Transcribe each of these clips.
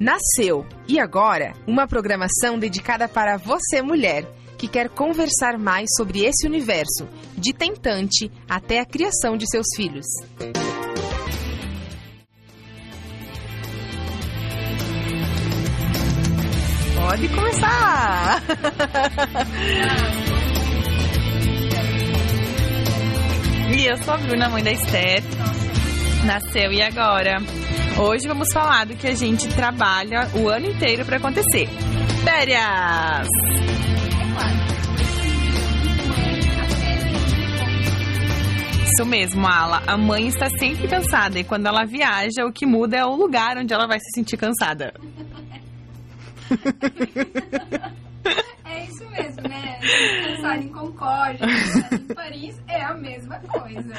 Nasceu e agora uma programação dedicada para você, mulher, que quer conversar mais sobre esse universo, de tentante até a criação de seus filhos. Pode começar! E eu sou a Bruna, mãe da Esther. Nasceu e agora? Hoje vamos falar do que a gente trabalha o ano inteiro para acontecer. Férias! Isso mesmo, Ala. A mãe está sempre cansada e quando ela viaja, o que muda é o lugar onde ela vai se sentir cansada. Né? Pensar em Concórdia, em Paris é a mesma coisa.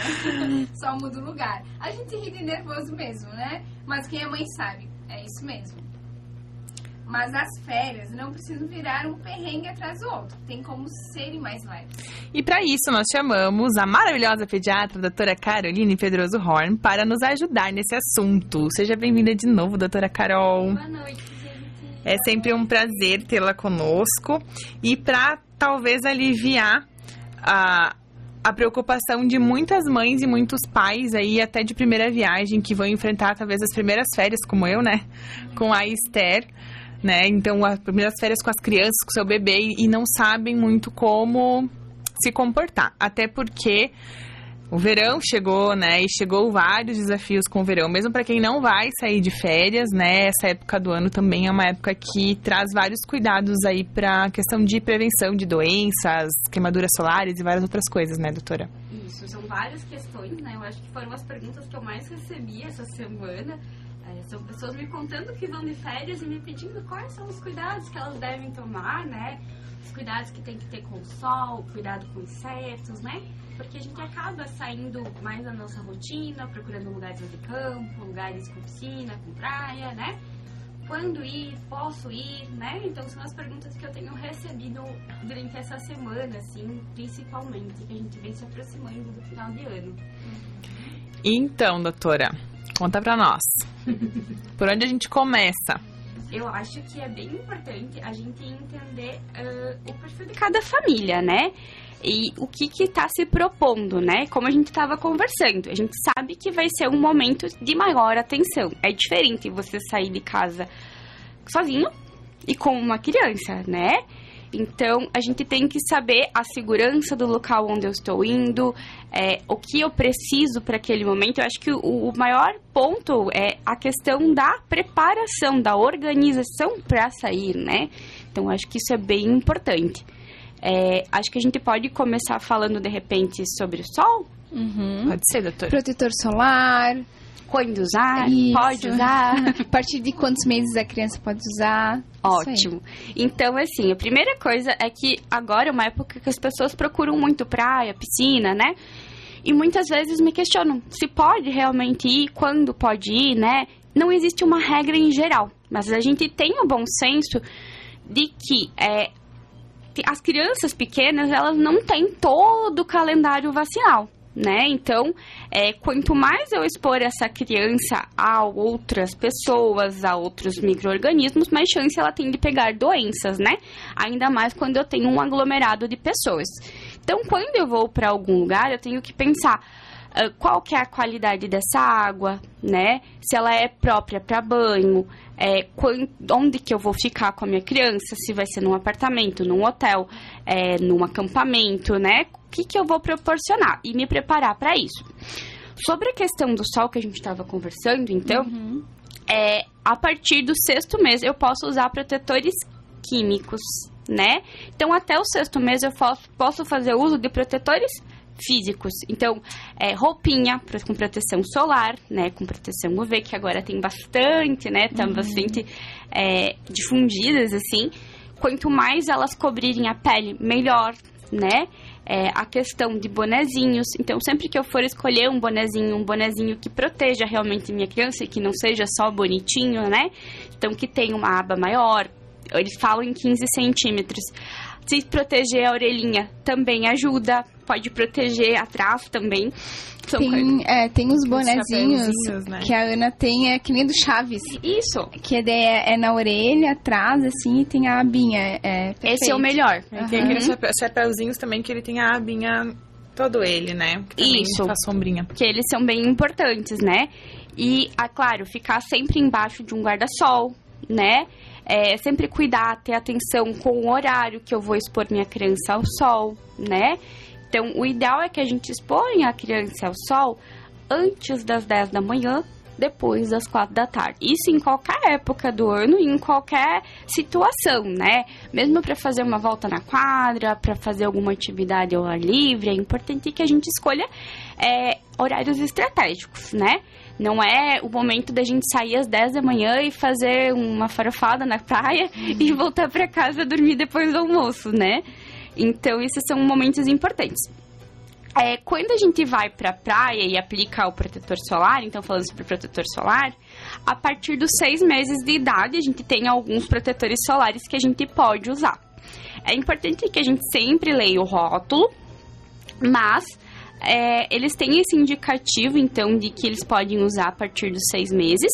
Só muda o lugar. A gente ri de nervoso mesmo, né? Mas quem é mãe sabe, é isso mesmo. Mas as férias não precisam virar um perrengue atrás do outro. Tem como serem mais leves. E para isso nós chamamos a maravilhosa pediatra, doutora Caroline Pedroso Horn, para nos ajudar nesse assunto. Seja bem-vinda de novo, doutora Carol. Boa noite. É sempre um prazer tê-la conosco e para talvez aliviar a, a preocupação de muitas mães e muitos pais aí até de primeira viagem que vão enfrentar talvez as primeiras férias como eu, né, com a Esther, né? Então as primeiras férias com as crianças, com seu bebê e não sabem muito como se comportar, até porque o verão chegou, né? E chegou vários desafios com o verão. Mesmo para quem não vai sair de férias, né? Essa época do ano também é uma época que traz vários cuidados aí para questão de prevenção de doenças, queimaduras solares e várias outras coisas, né, doutora? Isso, são várias questões, né? Eu acho que foram as perguntas que eu mais recebi essa semana. É, são pessoas me contando que vão de férias e me pedindo quais são os cuidados que elas devem tomar, né? Os cuidados que tem que ter com o sol, cuidado com insetos, né? Porque a gente acaba saindo mais da nossa rotina, procurando lugares de campo, lugares com piscina, com praia, né? Quando ir, posso ir, né? Então são as perguntas que eu tenho recebido durante essa semana, assim, principalmente, que a gente vem se aproximando do final de ano. Então, doutora, conta pra nós. Por onde a gente começa? Eu acho que é bem importante a gente entender ah, o perfil de cada família, né? E o que que tá se propondo, né? Como a gente estava conversando, a gente sabe que vai ser um momento de maior atenção. É diferente você sair de casa sozinho e com uma criança, né? Então, a gente tem que saber a segurança do local onde eu estou indo, é, o que eu preciso para aquele momento. Eu acho que o, o maior ponto é a questão da preparação, da organização para sair, né? Então, acho que isso é bem importante. É, acho que a gente pode começar falando, de repente, sobre o sol. Pode ser, doutora? Protetor solar. Quando usar, Isso. pode usar. A partir de quantos meses a criança pode usar? Ótimo. Então, assim, a primeira coisa é que agora é uma época que as pessoas procuram muito praia, piscina, né? E muitas vezes me questionam se pode realmente ir, quando pode ir, né? Não existe uma regra em geral, mas a gente tem o bom senso de que é, as crianças pequenas elas não têm todo o calendário vacinal. Né? Então, é, quanto mais eu expor essa criança a outras pessoas, a outros micro-organismos, mais chance ela tem de pegar doenças, né? Ainda mais quando eu tenho um aglomerado de pessoas. Então, quando eu vou para algum lugar, eu tenho que pensar qual que é a qualidade dessa água, né? Se ela é própria para banho, é, quan- onde que eu vou ficar com a minha criança, se vai ser num apartamento, num hotel, é, num acampamento, né? O que, que eu vou proporcionar e me preparar para isso. Sobre a questão do sol que a gente estava conversando, então, é, a partir do sexto mês eu posso usar protetores químicos, né? Então, até o sexto mês eu posso, posso fazer uso de protetores físicos. Então, é, roupinha pra- com proteção solar, né? Com proteção UV, que agora tem bastante, né? Tá bastante é, difundidas, assim. Quanto mais elas cobrirem a pele, melhor, né? É, a questão de bonezinhos. Então, sempre que eu for escolher um bonezinho, um bonezinho que proteja realmente minha criança e que não seja só bonitinho, né? Então, que tenha uma aba maior. Eles falam em 15 centímetros. Se proteger a orelhinha também ajuda. Pode proteger atrás também. São Tem, é, tem os Os bonezinhos né? que a Ana tem, é que nem do Chaves. Isso. Que a ideia é na orelha, atrás, assim, e tem a abinha. É, Esse é o melhor. Aí Tem aqueles chapéuzinhos também que ele tem a abinha todo ele, né? Que Isso. faz sombrinha. que eles são bem importantes, né? E, ah, claro, ficar sempre embaixo de um guarda-sol, né? É, sempre cuidar, ter atenção com o horário que eu vou expor minha criança ao sol, né? Então, o ideal é que a gente exponha a criança ao sol antes das 10 da manhã, depois das 4 da tarde. Isso em qualquer época do ano e em qualquer situação, né? Mesmo para fazer uma volta na quadra, para fazer alguma atividade ao ar livre, é importante que a gente escolha é, horários estratégicos, né? Não é o momento da gente sair às 10 da manhã e fazer uma farofada na praia e voltar para casa dormir depois do almoço, né? Então, esses são momentos importantes. É, quando a gente vai pra praia e aplica o protetor solar, então falando sobre protetor solar, a partir dos seis meses de idade a gente tem alguns protetores solares que a gente pode usar. É importante que a gente sempre leia o rótulo, mas é, eles têm esse indicativo, então, de que eles podem usar a partir dos seis meses.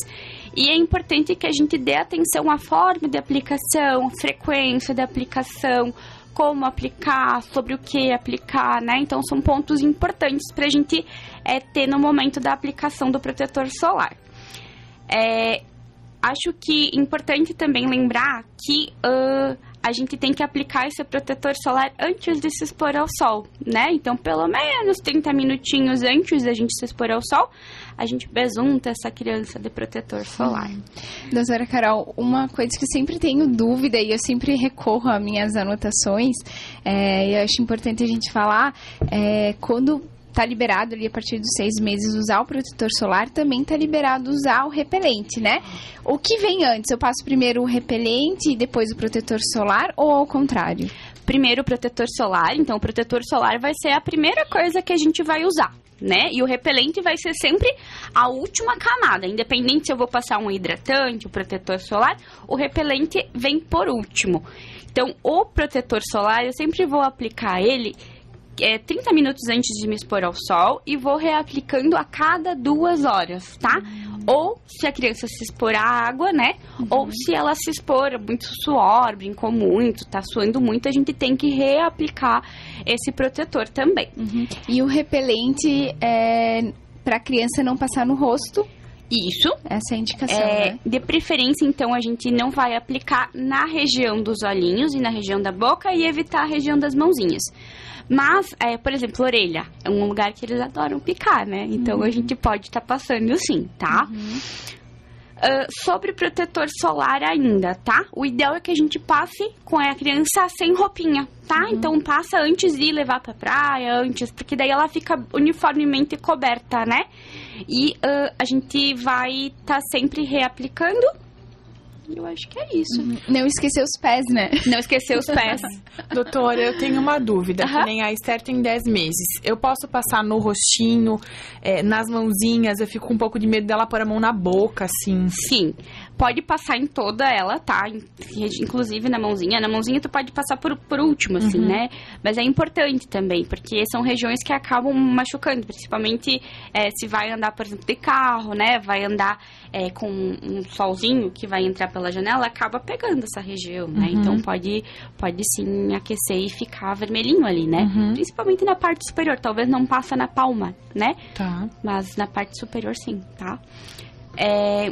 E é importante que a gente dê atenção à forma de aplicação, frequência de aplicação, como aplicar, sobre o que aplicar, né? Então, são pontos importantes para a gente é, ter no momento da aplicação do protetor solar. É, acho que importante também lembrar que ah, a gente tem que aplicar esse protetor solar antes de se expor ao sol, né? Então, pelo menos 30 minutinhos antes da gente se expor ao sol, a gente besunta essa criança de protetor solar. Doutora Carol, uma coisa que eu sempre tenho dúvida e eu sempre recorro às minhas anotações, é, e eu acho importante a gente falar, é, quando tá liberado ali a partir dos seis meses usar o protetor solar, também tá liberado usar o repelente, né? O que vem antes? Eu passo primeiro o repelente e depois o protetor solar ou ao contrário? Primeiro, o protetor solar. Então, o protetor solar vai ser a primeira coisa que a gente vai usar, né? E o repelente vai ser sempre a última camada. Independente se eu vou passar um hidratante, o protetor solar, o repelente vem por último. Então, o protetor solar, eu sempre vou aplicar ele é, 30 minutos antes de me expor ao sol e vou reaplicando a cada duas horas, tá? Ou se a criança se expor à água, né? Ou se ela se expor a muito suor, brincou muito, tá suando muito, a gente tem que reaplicar esse protetor também. E o repelente é para a criança não passar no rosto, Isso. essa é a indicação, É, né? de preferência, então, a gente não vai aplicar na região dos olhinhos e na região da boca e evitar a região das mãozinhas. Mas, é, por exemplo, orelha é um lugar que eles adoram picar, né? Então a gente pode estar passando sim, tá? Ah, sobre protetor solar ainda, tá? O ideal é que a gente passe com a criança sem roupinha, tá? Então passa antes de levar pra praia, antes, porque daí ela fica uniformemente coberta, né? E ah, a gente vai estar sempre reaplicando. Eu acho que é isso. Não esquecer os pés, né? Não esquecer os pés. Doutora, eu tenho uma dúvida. Que nem a Esther tem 10 meses. Eu posso passar no rostinho, é, nas mãozinhas? Eu fico com um pouco de medo dela pôr a mão na boca, assim. Sim, pode passar em toda ela, tá? In- Inclusive na mãozinha. Na mãozinha tu pode passar por, por último, assim, né? Mas é importante também, porque são regiões que acabam machucando, principalmente é, se vai andar, por exemplo, de carro, né? Vai andar é, com um solzinho que vai entrar pela janela, acaba pegando essa região, né? Então pode, pode sim aquecer e ficar vermelhinho ali, né? Principalmente na parte superior, talvez não passa na palma, né? Tá. mas na parte superior sim, tá? É,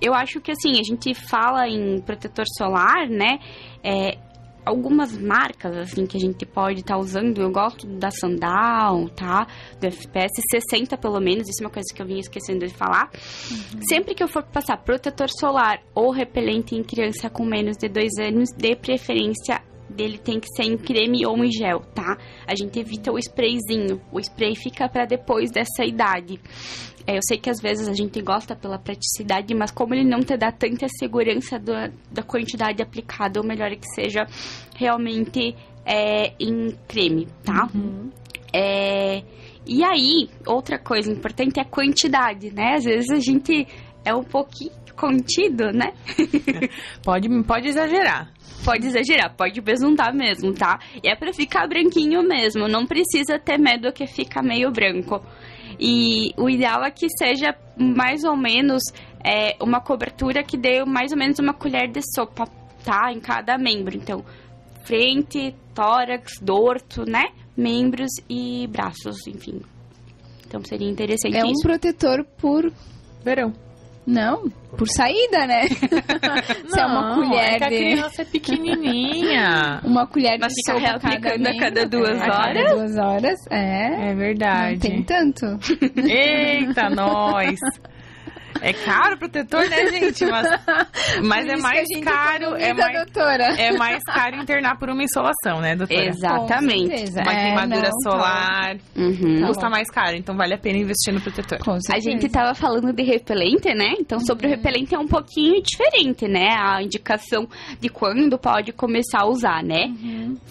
eu acho que assim, a gente fala em protetor solar, né? É, algumas marcas assim que a gente pode estar usando, eu gosto da Sandal, tá? Do FPS 60 pelo menos, isso é uma coisa que eu vinha esquecendo de falar. Sempre que eu for passar protetor solar ou repelente em criança com menos de dois anos, de preferência dele tem que ser em creme ou em gel, tá? A gente evita o sprayzinho. O spray fica para depois dessa idade. É, eu sei que às vezes a gente gosta pela praticidade, mas como ele não te dá tanta segurança da, da quantidade aplicada, o melhor é que seja realmente é, em creme, tá? É, e aí, outra coisa importante é a quantidade, né? Às vezes a gente é um pouquinho contido, né? Pode, pode exagerar. Pode exagerar, pode besuntar mesmo, tá? E é pra ficar branquinho mesmo, não precisa ter medo que fica meio branco. E o ideal é que seja mais ou menos é, uma cobertura que dê mais ou menos uma colher de sopa, tá? Em cada membro. Então, frente, tórax, dorso, né? Membros e braços, enfim. Então seria interessante É um isso. protetor por. Verão. Não, por saída, né? Se é uma Não, colher é que a criança é pequenininha. Uma colher Mas de fica sopa reaplicando a membro. cada duas A cada horas? duas horas, é. É verdade. Não tem tanto. Eita, nós! É caro o protetor, né, gente? Mas, mas é mais que a gente caro, é mais, doutora. é mais caro internar por uma insolação, né, doutora? Exatamente. Uma É, queimadura não, tá. solar Uhum. Tá custa mais caro, então vale a pena investir no protetor. Com A gente tava falando de repelente, né? Então, sobre o repelente é um pouquinho diferente, né? A indicação de quando pode começar a usar, né?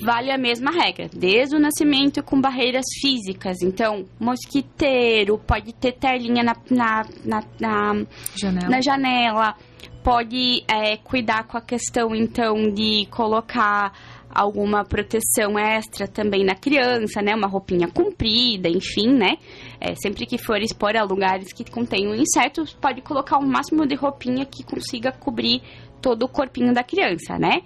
Vale a mesma regra, desde o nascimento com barreiras físicas. Então, mosquiteiro, pode ter telinha na, na, na, na, Janela. na janela, pode é, cuidar com a questão, então, de colocar alguma proteção extra também na criança, né? Uma roupinha comprida, enfim, né? É, sempre que for expor a lugares que contenham insetos, pode colocar o máximo de roupinha que consiga cobrir todo o corpinho da criança, né?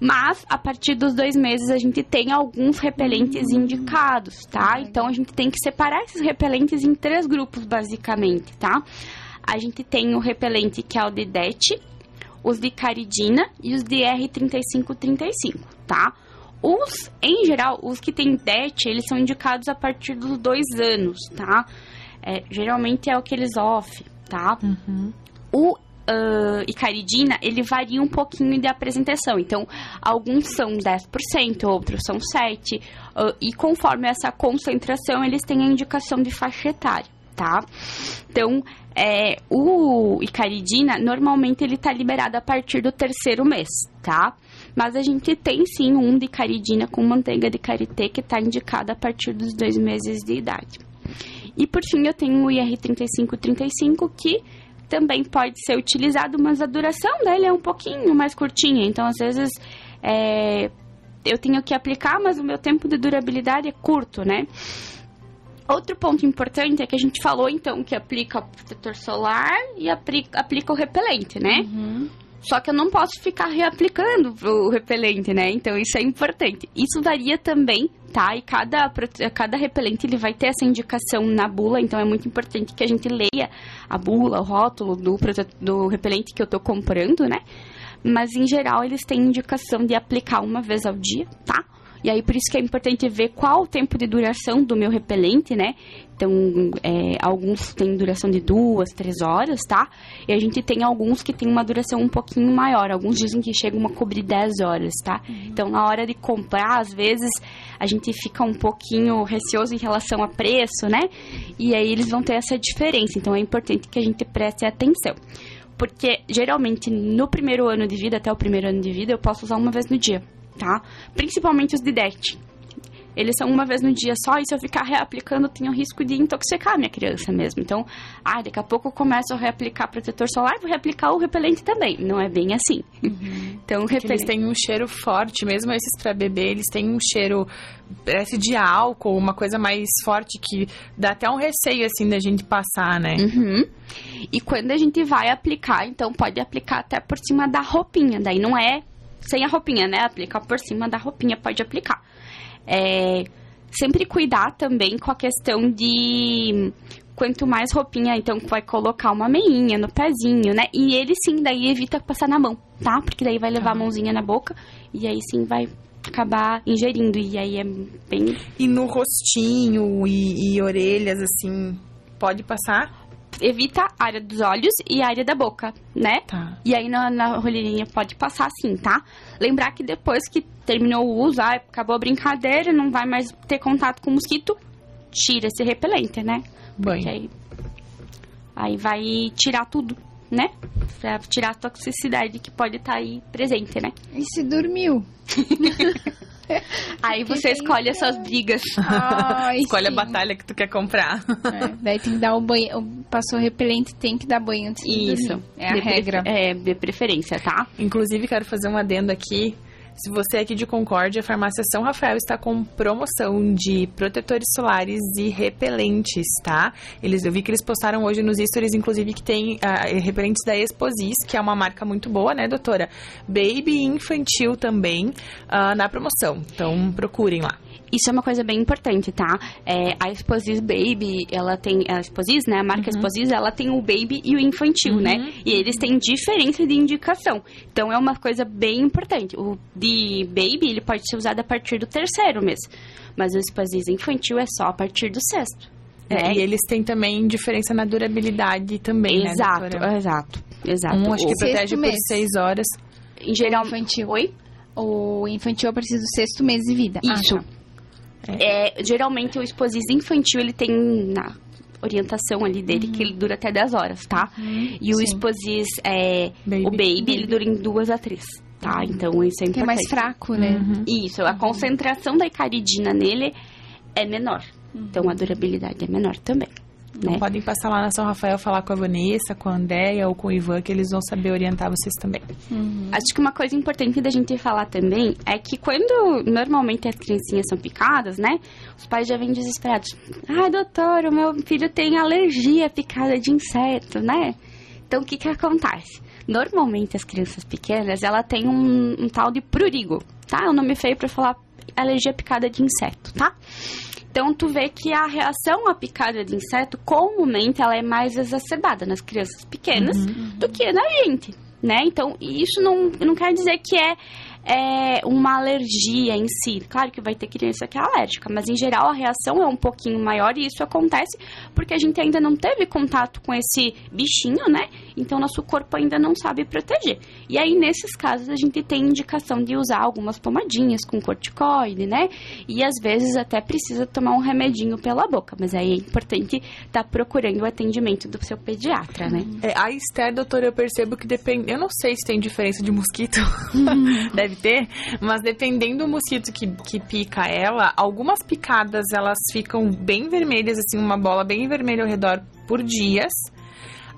Mas, a partir dos dois meses, a gente tem alguns repelentes indicados, tá? Então, a gente tem que separar esses repelentes em três grupos, basicamente, tá? A gente tem o repelente que é o de DET, os de caridina e os de R3535, tá? Os, em geral, os que tem DET, eles são indicados a partir dos dois anos, tá? É, geralmente é o que eles off, tá? O ah, icaridina, ele varia um pouquinho de apresentação. Então, alguns são 10%, outros são 7%. ah, e conforme essa concentração, eles têm a indicação de faixa etária, tá? Então, é, o icaridina, normalmente ele tá liberado a partir do terceiro mês, tá? Mas a gente tem sim um de caridina com manteiga de karité que tá indicado a partir dos dois meses de idade. E por fim eu tenho o IR3535 que também pode ser utilizado, mas a duração dele é um pouquinho mais curtinha. Então, às vezes, é, eu tenho que aplicar, mas o meu tempo de durabilidade é curto, né? Outro ponto importante é que a gente falou, então, que aplica o protetor solar e aplica, aplica o repelente, né? Só que eu não posso ficar reaplicando o repelente, né? Então isso é importante. Isso varia também, tá? E cada, cada repelente ele vai ter essa indicação na bula, então é muito importante que a gente leia a bula, o rótulo do, do repelente que eu tô comprando, né? Mas em geral eles têm indicação de aplicar uma vez ao dia, tá? E aí, por isso que é importante ver qual o tempo de duração do meu repelente, né? Então, é, alguns têm duração de duas, três horas, tá? E a gente tem alguns que tem uma duração um pouquinho maior. Alguns dizem que chegam a cobrir 10 horas, tá? Então, na hora de comprar, às vezes, a gente fica um pouquinho receoso em relação a preço, né? E aí, eles vão ter essa diferença. Então, é importante que a gente preste atenção. Porque, geralmente, no primeiro ano de vida, até o primeiro ano de vida, eu posso usar uma vez no dia, tá? Principalmente os de DET. Eles são uma vez no dia só, e se eu ficar reaplicando, eu tenho risco de intoxicar a minha criança mesmo. Então, ah, daqui a pouco eu começo a reaplicar protetor solar, vou reaplicar o repelente também. Não é bem assim. Então, o Porque eles repelente... têm um cheiro forte, mesmo esses pra bebê, eles têm um cheiro, parece de álcool, uma coisa mais forte que dá até um receio, assim, da gente passar, né? Uhum. E quando a gente vai aplicar, então pode aplicar até por cima da roupinha. Daí não é sem a roupinha, né? Aplica por cima da roupinha, pode aplicar. É, sempre cuidar também com a questão de quanto mais roupinha, então vai colocar uma meinha no pezinho, né? E ele sim, daí evita passar na mão, tá? Porque daí vai levar a mãozinha na boca e aí sim vai acabar ingerindo. E aí é bem E no rostinho e, e orelhas, assim, pode passar? Evita a área dos olhos e a área da boca, né? Tá. E aí na, na pode passar assim, tá? Lembrar que depois que terminou o uso, ah, acabou a brincadeira, não vai mais ter contato com o mosquito, tira esse repelente, né? Banho. Aí, aí vai tirar tudo, né? Pra tirar a toxicidade que pode estar aí presente, né? E se dormiu? Aí você escolhe as suas brigas. Ai, Escolhe a sim. batalha que tu quer comprar. É, daí tem que dar o banho. o- Passou repelente, tem que dar banho antes de Isso. dormir. É a De regra. É, de preferência, tá? Inclusive, quero fazer um adendo aqui. Se você é aqui de Concórdia, a Farmácia São Rafael está com promoção de protetores solares e repelentes, tá? Eles, eu vi que eles postaram hoje nos stories, inclusive, que tem ah, repelentes da Exposis, que é uma marca muito boa, né, doutora? Baby infantil também ah, na promoção. Então, procurem lá. Isso é uma coisa bem importante, tá? É, a Exposis Baby, ela tem... A Exposis, né? A marca Exposis, ela tem o Baby e o infantil, né? E eles têm diferença de indicação. Então, é uma coisa bem importante. O de Baby, ele pode ser usado a partir do terceiro mês. Mas o Exposis infantil é só a partir do sexto. É, né? E eles têm também diferença na durabilidade também, né, Exato, doutora? exato, exato. Um acho que O- protege por mês. seis horas. em geral... infantil. Oi? O infantil a partir do sexto mês de vida. Ah, Isso. tá. É, geralmente o exposis infantil ele tem na orientação ali dele que ele dura até 10 horas, tá? E o sim. exposis é Baby. o baby, ele dura em duas a três, tá? Então isso é Que é importante. mais fraco, né? Isso, a concentração da icaridina nele é menor. Então a durabilidade é menor também, Então né? podem passar lá na São Rafael, falar com a Vanessa, com a Andéia ou com o Ivan, que eles vão saber orientar vocês também. Acho que uma coisa importante da gente falar também é que quando normalmente as criancinhas são picadas, né? Os pais já vêm desesperados. Ah, doutor, o meu filho tem alergia à picada de inseto, né? Então o que que acontece? Normalmente as crianças pequenas, ela tem um, um tal de prurigo, tá? É um nome feio pra falar alergia à picada de inseto, tá? Então, tu vê que a reação à picada de inseto, comumente, ela é mais exacerbada nas crianças pequenas do que na gente, né? Então, isso não, não quer dizer que é, é uma alergia em si. Claro que vai ter criança que é alérgica, mas, em geral, a reação é um pouquinho maior e isso acontece porque a gente ainda não teve contato com esse bichinho, né? Então, nosso corpo ainda não sabe proteger. E aí, nesses casos, a gente tem indicação de usar algumas pomadinhas com corticoide, né? E às vezes até precisa tomar um remedinho pela boca, mas aí é importante estar procurando o atendimento do seu pediatra, né? É, a Esther, doutora, eu percebo que depende. Eu não sei se tem diferença de mosquito, deve ter, mas dependendo do mosquito que, que pica ela, algumas picadas elas ficam bem vermelhas, assim, uma bola bem vermelha ao redor por dias.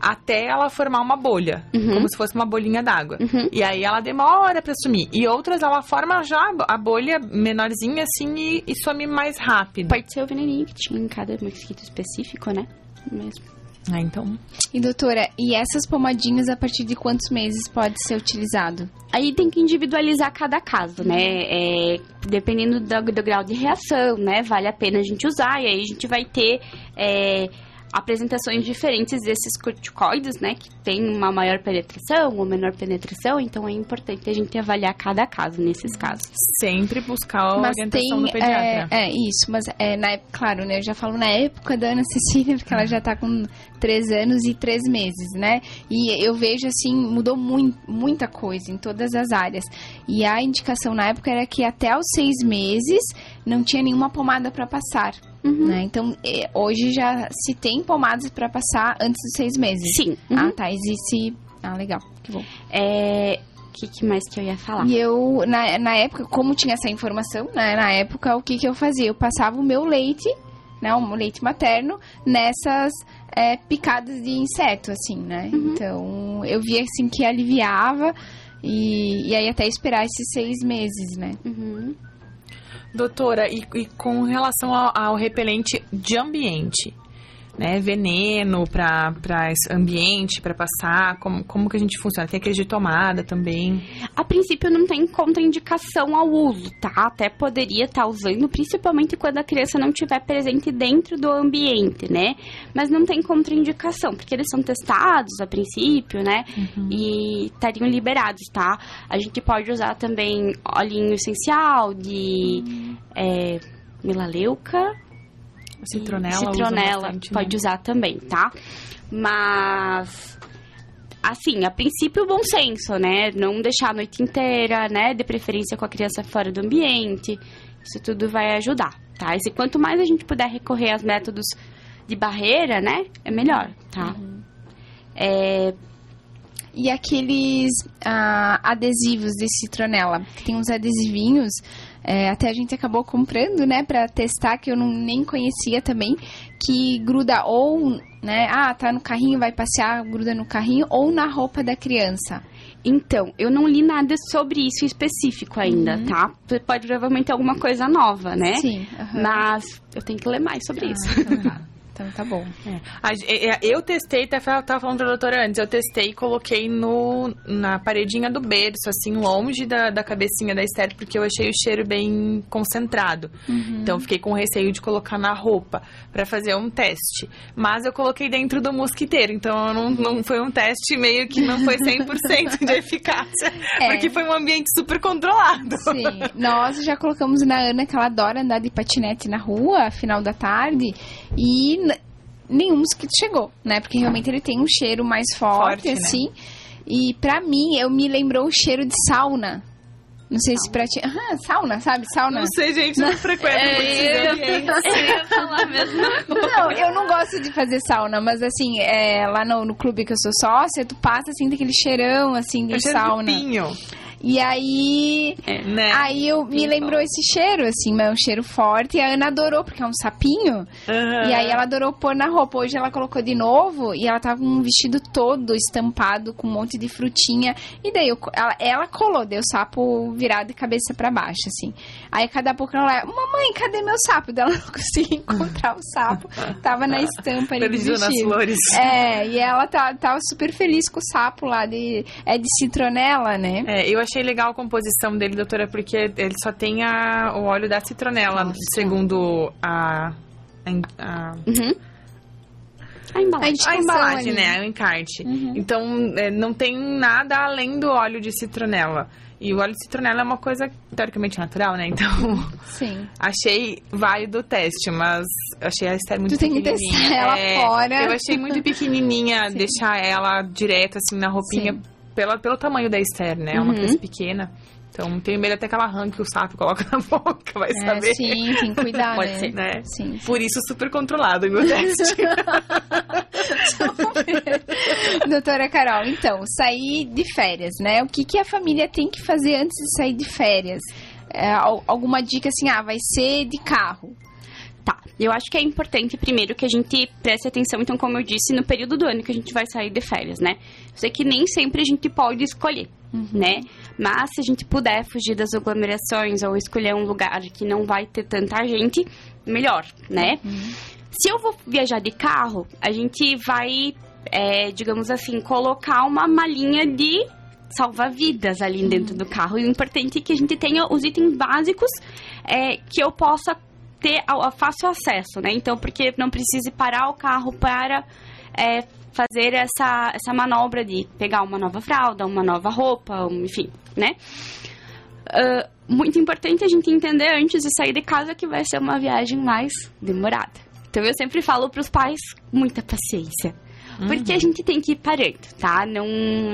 Até ela formar uma bolha, Uhum. como se fosse uma bolinha d'água. Uhum. E aí ela demora pra sumir. E outras ela forma já a bolha menorzinha assim e, e some mais rápido. Pode ser o veneninho que tinha em cada mosquito específico, né? Mesmo. Ah, então. E doutora, e essas pomadinhas a partir de quantos meses pode ser utilizado? Aí tem que individualizar cada caso, né? É, dependendo do, do grau de reação, né? Vale a pena a gente usar. E aí a gente vai ter é, apresentações diferentes desses corticoides, né? Que tem uma maior penetração ou menor penetração. Então é importante a gente avaliar cada caso nesses casos. Sempre buscar a mas orientação tem. do pediatra. É, é, isso, mas é, na, claro, né? Eu já falo na época da Ana Cecília, porque ela já tá com três anos e três meses, né? E eu vejo assim, mudou mui- muita coisa em todas as áreas. E a indicação na época era que até os seis meses não tinha nenhuma pomada para passar. Uhum. Né? Então, é, hoje já se tem pomadas para passar antes dos seis meses. Sim. Uhum. Ah, tá. Existe. Ah, legal. Que bom. É. O que, que mais que eu ia falar? E eu, na, na época, como tinha essa informação, né? Na época, o que, que eu fazia? Eu passava o meu leite, né? O leite materno, nessas é, picadas de inseto, assim, né? Então, eu via, assim, que aliviava. E, e aí, até esperar esses seis meses, né? Uhum. Doutora, e, e com relação ao, ao repelente de ambiente, né? Veneno para ambiente, para passar, como, como que a gente funciona? Tem aquele de tomada também. A princípio não tem contraindicação ao uso, tá? Até poderia estar usando, principalmente quando a criança não estiver presente dentro do ambiente, né? Mas não tem contraindicação, porque eles são testados a princípio, né? E estariam liberados, tá? A gente pode usar também olhinho essencial de é, melaleuca, Citronela, usa citronela bastante, pode né? usar também, tá? Mas assim, a princípio bom senso, né? Não deixar a noite inteira, né? De preferência com a criança fora do ambiente. Isso tudo vai ajudar, tá? E quanto mais a gente puder recorrer aos métodos de barreira, né? É melhor, tá? É, E aqueles ah, adesivos de citronela, que tem uns adesivinhos é, até a gente acabou comprando, né, pra testar, que eu não, nem conhecia também, que gruda ou, né, ah, tá no carrinho, vai passear, gruda no carrinho, ou na roupa da criança. Então, eu não li nada sobre isso específico ainda, Uhum. tá? Pode provavelmente ter alguma coisa nova, né? Sim. aham. Mas eu tenho que ler mais sobre Ah, isso. então tá. Então tá bom. A ge- é, Eu testei, até tava falando pra doutora antes, eu testei e coloquei no, na paredinha do berço, assim, longe da, da cabecinha da Esther, porque eu achei o cheiro bem concentrado. Então fiquei com receio de colocar na roupa pra fazer um teste. Mas eu coloquei dentro do mosquiteiro, então não, não foi um teste meio que não foi 100% de eficácia, É. porque foi um ambiente super controlado. Sim, nós já colocamos na Ana que ela adora andar de patinete na rua, final da tarde, e nenhum mosquito chegou, né? Porque realmente ele tem um cheiro mais forte, Forte, né? assim. E pra mim, eu me lembrou o cheiro de sauna. Não sei se pra ti. Aham, sauna, sabe? Sauna. Não sei, gente, não frequento muito esses É, eu, eu. Não, eu não gosto de fazer sauna, mas assim, é, lá no, no clube que eu sou sócia, tu passa assim daquele cheirão assim de É cheiro de sauna. pinho, E aí. né? Aí eu me lembrou esse cheiro, assim, mas é um cheiro forte. E a Ana adorou, porque é um sapinho. Aham. E aí ela adorou pôr na roupa. Hoje ela colocou de novo e ela tava com um vestido todo estampado com um monte de frutinha. E daí eu- ela, ela colou, deu o sapo virado de cabeça pra baixo, assim. Aí cada pouco ela, mamãe, cadê meu sapo? Daí ela não conseguia encontrar o sapo. Tava na estampa ali do Perdido nas flores. É, e ela tá, tava super feliz com o sapo lá de. É de citronela, né? É, eu achei legal a composição dele, doutora, porque ele só tem a- o óleo da citronela, segundo a, a, Uhum. A embalagem. A a embalagem, ali. né? O encarte. Uhum. Então, é, não tem nada além do óleo de citronela. E o óleo de citronela é uma coisa teoricamente natural, né? Então, Sim. achei válido o teste, mas achei a Esther muito Tu tem que pequenininha. testar ela É, fora. Eu achei muito pequenininha Sim. deixar ela direto, assim, na roupinha, Sim. Pela, pelo tamanho da Esther, né? É uma Uhum. criança pequena. Então, tenho medo até que ela arranque o sapo e coloque na boca, vai É, saber. sim, tem que cuidar, Pode né? ser. Né? Sim. Por isso, super controlado o meu teste. Doutora Carol, então, sair de férias, né? O que, que a família tem que fazer antes de sair de férias? É, al- alguma dica assim, ah, vai ser de carro. Tá, eu acho que é importante primeiro que a gente preste atenção, então, como eu disse, no período do ano que a gente vai sair de férias, né? Eu sei que nem sempre a gente pode escolher, né? Mas se a gente puder fugir das aglomerações ou escolher um lugar que não vai ter tanta gente, melhor, né? Se eu vou viajar de carro, a gente vai, é, digamos assim, colocar uma malinha de salva-vidas ali dentro do carro. E o importante é que a gente tenha os itens básicos é, que eu possa ter a, a fácil acesso, né? Então, porque não precise parar o carro para é, fazer essa, essa manobra de pegar uma nova fralda, uma nova roupa, um- enfim, né? Ah, muito importante a gente entender antes de sair de casa que vai ser uma viagem mais demorada. Então eu sempre falo para os pais muita paciência. Porque a gente tem que ir parando, tá? Não,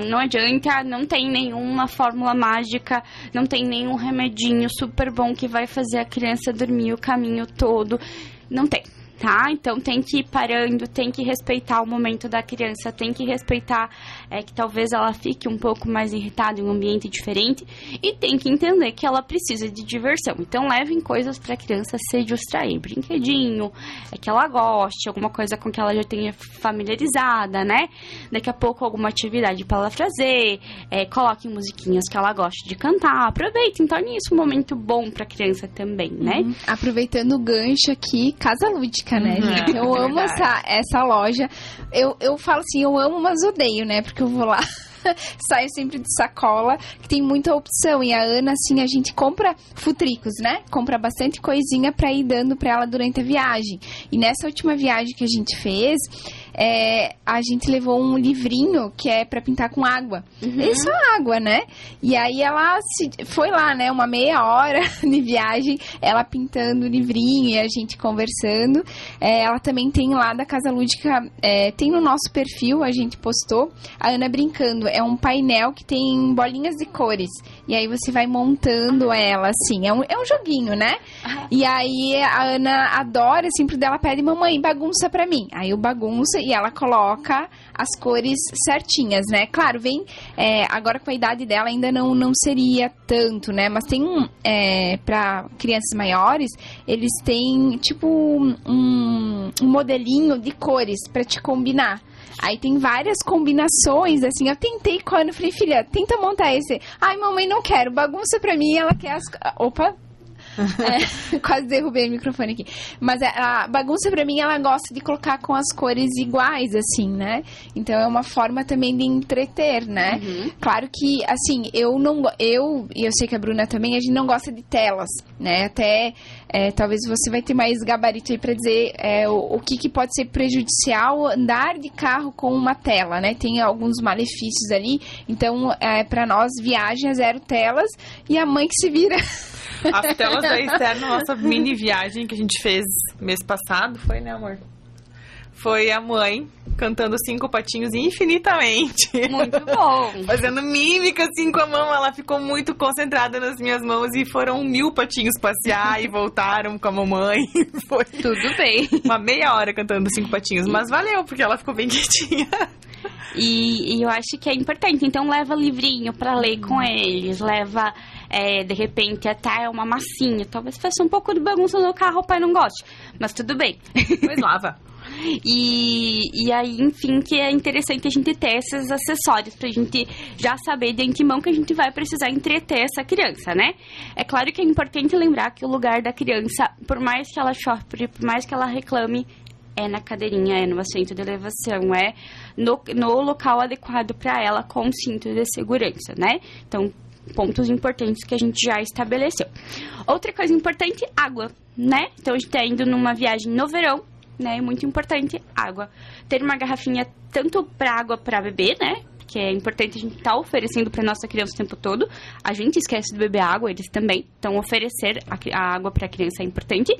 não adianta, não tem nenhuma fórmula mágica, não tem nenhum remedinho super bom que vai fazer a criança dormir o caminho todo. Não tem, tá? Então tem que ir parando, tem que respeitar o momento da criança, tem que respeitar é, que talvez ela fique um pouco mais irritada em um ambiente diferente e tem que entender que ela precisa de diversão. Então levem coisas para a criança se distrair, brinquedinho, é que ela goste, alguma coisa com que ela já tenha familiarizada, né? Daqui a pouco alguma atividade para ela fazer, é, coloquem musiquinhas que ela goste de cantar, aproveitem, torne isso um momento bom para a criança também, né? Uhum. Aproveitando o gancho aqui, Casa Lúdica, né, Uhum, gente? Eu é amo essa, essa loja. Eu, eu falo assim, eu amo, mas odeio, né? Porque eu vou lá. Saio sempre de sacola, que tem muita opção. E a Ana, assim, a gente compra futricos, né? Compra bastante coisinha pra ir dando pra ela durante a viagem. E nessa última viagem que a gente fez, é, a gente levou um livrinho que é pra pintar com água. É só água, né? E aí ela se- foi lá, né? Uma meia hora de viagem, ela pintando o livrinho e a gente conversando. É, ela também tem lá da Casa Lúdica, é, tem no nosso perfil, a gente postou, a Ana brincando. É um painel que tem bolinhas de cores. E aí você vai montando ela, assim. É um, é um joguinho, né? E aí a Ana adora, sempre dela pede, mamãe, bagunça pra mim. Aí eu bagunço E ela coloca as cores certinhas, né? Claro, vem. é, agora com a idade dela ainda não, não seria tanto, né? Mas tem um. É, para crianças maiores, eles têm tipo um, um modelinho de cores para te combinar. Aí tem várias combinações, assim. Eu tentei quando falei, filha, tenta montar esse. Ai, mamãe, não quero. Bagunça pra mim, ela quer as. Opa! É, quase derrubei o microfone aqui. Mas é, a bagunça pra mim, ela gosta de colocar com as cores iguais, assim, né? Então é uma forma também de entreter, né? Claro que, assim, eu não. Eu, e eu sei que a Bruna também, a gente não gosta de telas, né? Até é, talvez você vai ter mais gabarito aí pra dizer é, o, o que, que pode ser prejudicial andar de carro com uma tela, né? Tem alguns malefícios ali. Então, é, para nós, viagem é zero telas e a mãe que se vira. As telas da Esther na nossa mini viagem que a gente fez mês passado, foi, né, amor? Foi a mãe cantando cinco patinhos infinitamente. Muito bom. Fazendo mímica assim com a mão, ela ficou muito concentrada nas minhas mãos e foram mil patinhos passear e voltaram com a mamãe. Foi Tudo bem. uma meia hora cantando cinco patinhos, mas valeu, porque ela ficou bem quietinha. E, e eu acho que é importante. Então, leva livrinho pra ler com eles. Leva, é, de repente, até uma massinha. Talvez faça um pouco de bagunça no carro, o pai não goste. Mas tudo bem. Pois lava. E, e aí, enfim, que é interessante a gente ter esses acessórios pra gente já saber de antemão que a gente vai precisar entreter essa criança, né? É claro que é importante lembrar que o lugar da criança, por mais que ela chore, por mais que ela reclame, é na cadeirinha, é no assento de elevação, é no, no local adequado para ela com cinto de segurança, né? Então, pontos importantes que a gente já estabeleceu. Outra coisa importante, água, né? Então, a gente tá indo numa viagem no verão, né? Muito importante, água. Ter uma garrafinha tanto para água para beber, né? Que é importante a gente estar oferecendo para nossa criança o tempo todo. A gente esquece de beber água, eles também. Então, oferecer a, a água para a criança é importante.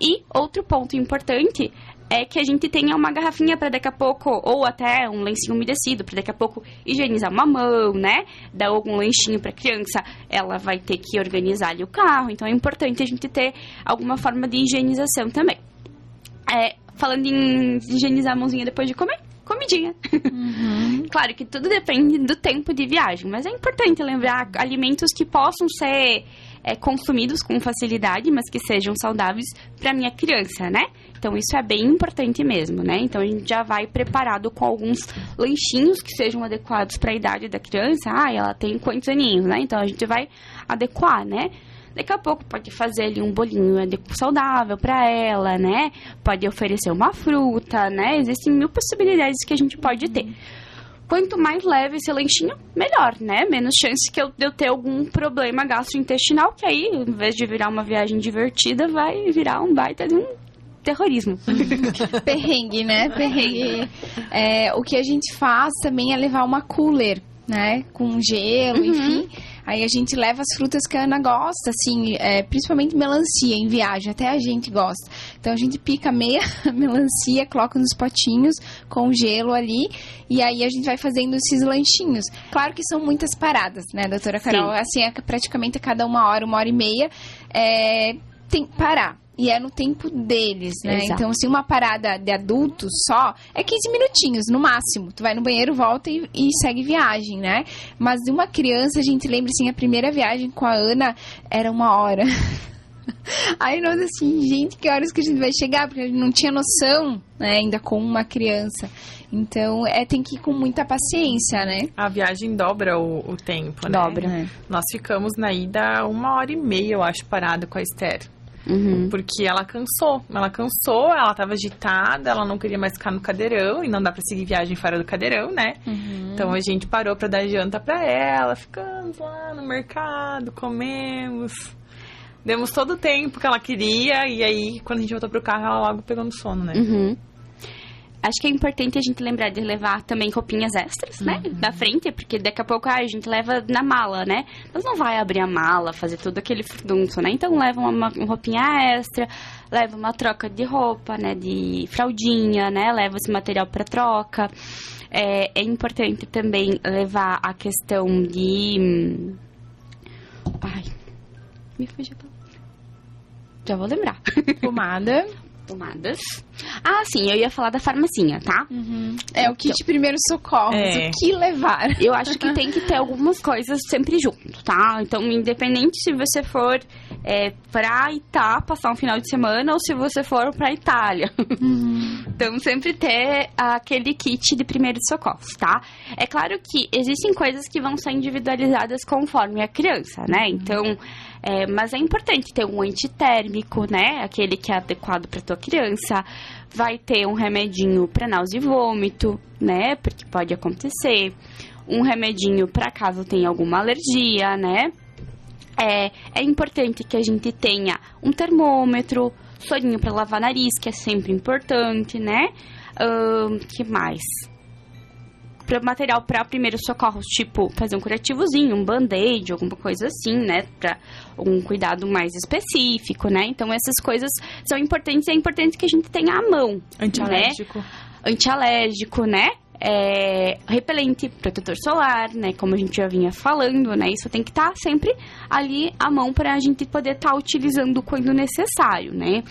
E outro ponto importante é que a gente tenha uma garrafinha para daqui a pouco, ou até um lencinho umedecido, para daqui a pouco higienizar uma mão, né? Dar algum lanchinho para criança, ela vai ter que organizar ali o carro. Então, é importante a gente ter alguma forma de higienização também. É, falando em higienizar a mãozinha depois de comer, comidinha. claro que tudo depende do tempo de viagem, mas é importante lembrar alimentos que possam ser é, consumidos com facilidade, mas que sejam saudáveis para minha criança, né? Então isso é bem importante mesmo, né? Então a gente já vai preparado com alguns lanchinhos que sejam adequados para a idade da criança. Ah, ela tem quantos aninhos, né? Então a gente vai adequar, né? Daqui a pouco pode fazer ali um bolinho saudável para ela, né? Pode oferecer uma fruta, né? Existem mil possibilidades que a gente pode ter. Quanto mais leve esse lanchinho, melhor, né? Menos chance que eu, de eu ter algum problema gastrointestinal, que aí, em vez de virar uma viagem divertida, vai virar um baita de um terrorismo. Perrengue, né? Perrengue. É, o que a gente faz também é levar uma cooler, né? Com gelo, enfim. Aí a gente leva as frutas que a Ana gosta, assim, é, principalmente melancia em viagem, até a gente gosta. Então a gente pica meia melancia, coloca nos potinhos com gelo ali, e aí a gente vai fazendo esses lanchinhos. Claro que são muitas paradas, né, doutora Carol? Assim, é praticamente a cada uma hora, uma hora e meia, é, tem que parar. E é no tempo deles, né? Exato. Então, assim, uma parada de adulto só é 15 minutinhos, no máximo. Tu vai no banheiro, volta e, e segue viagem, né? Mas de uma criança, a gente lembra, assim, a primeira viagem com a Ana era uma hora. Aí nós assim, gente, que horas que a gente vai chegar? Porque a gente não tinha noção, né, ainda com uma criança. Então, é, tem que ir com muita paciência, né? A viagem dobra o, o tempo, né? Dobra. Nós ficamos na ida uma hora e meia, eu acho, parado com a Esther. Uhum. Porque ela cansou. Ela cansou, ela tava agitada, ela não queria mais ficar no cadeirão. E não dá pra seguir viagem fora do cadeirão, né? Então a gente parou pra dar janta pra ela. Ficamos lá no mercado, comemos. Demos todo o tempo que ela queria. E aí, quando a gente voltou pro carro, ela logo pegou no sono, né? Uhum. Acho que é importante a gente lembrar de levar também roupinhas extras, né? Da frente, porque daqui a pouco ah, a gente leva na mala, né? Mas não vai abrir a mala, fazer todo aquele furdunço, né? Então leva uma, uma roupinha extra, leva uma troca de roupa, né? De fraldinha, né? Leva esse material para troca. É, é importante também levar a questão de. hum, Ai, me fugiu a. Já vou lembrar. Pomada. Pomadas. Ah, sim, eu ia falar da farmacinha, tá? É o kit primeiros socorros. É. O que levar? Eu acho que tem que ter algumas coisas sempre junto, tá? Então, independente se você for é, pra Itá passar um final de semana ou se você for pra Itália. então, sempre ter aquele kit de primeiros socorros, tá? É claro que existem coisas que vão ser individualizadas conforme a criança, né? Então, é, mas é importante ter um antitérmico, né? Aquele que é adequado pra tua criança. Vai ter um remedinho pra náusea e vômito, né? Porque pode acontecer. Um remedinho pra caso tenha alguma alergia, né? É, é importante que a gente tenha um termômetro, sorinho pra lavar nariz, que é sempre importante, né? Ahn, que mais? Pra material para primeiros socorros, tipo fazer um curativozinho, um band-aid, alguma coisa assim, né? Pra um cuidado mais específico, né? Então essas coisas são importantes e é importante que a gente tenha à mão. Antialérgico. Antialérgico, né? É, repelente, protetor solar, né? Como a gente já vinha falando, né? Isso tem que estar sempre ali à mão para a gente poder estar utilizando quando necessário, né?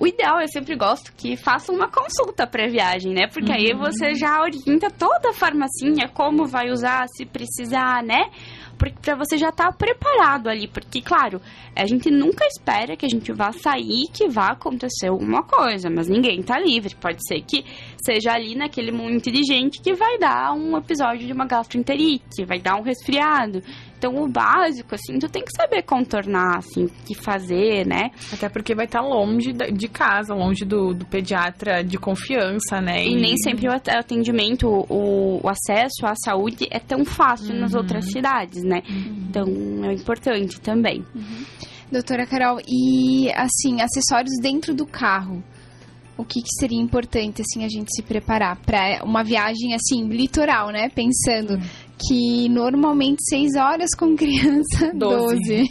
O ideal, eu sempre gosto que faça uma consulta pré-viagem, né? Porque aí você já orienta toda a farmacinha, como vai usar, se precisar, né? Para você já estar preparado ali. Porque, claro, a gente nunca espera que a gente vá sair que vá acontecer alguma coisa, mas ninguém tá livre. Pode ser que seja ali naquele monte de gente que vai dar um episódio de uma gastroenterite, vai dar um resfriado. Então, o básico, assim, tu tem que saber contornar, assim, o que fazer, né? Até porque vai estar longe da- de casa, longe do, do pediatra de confiança, né? E nem sempre o at- atendimento, o, o acesso à saúde é tão fácil nas outras cidades, né? Então, é importante também. Doutora Carol, e assim, acessórios dentro do carro. O que, que seria importante assim a gente se preparar para uma viagem assim litoral, né? Pensando que normalmente seis horas com criança, Doze. 12.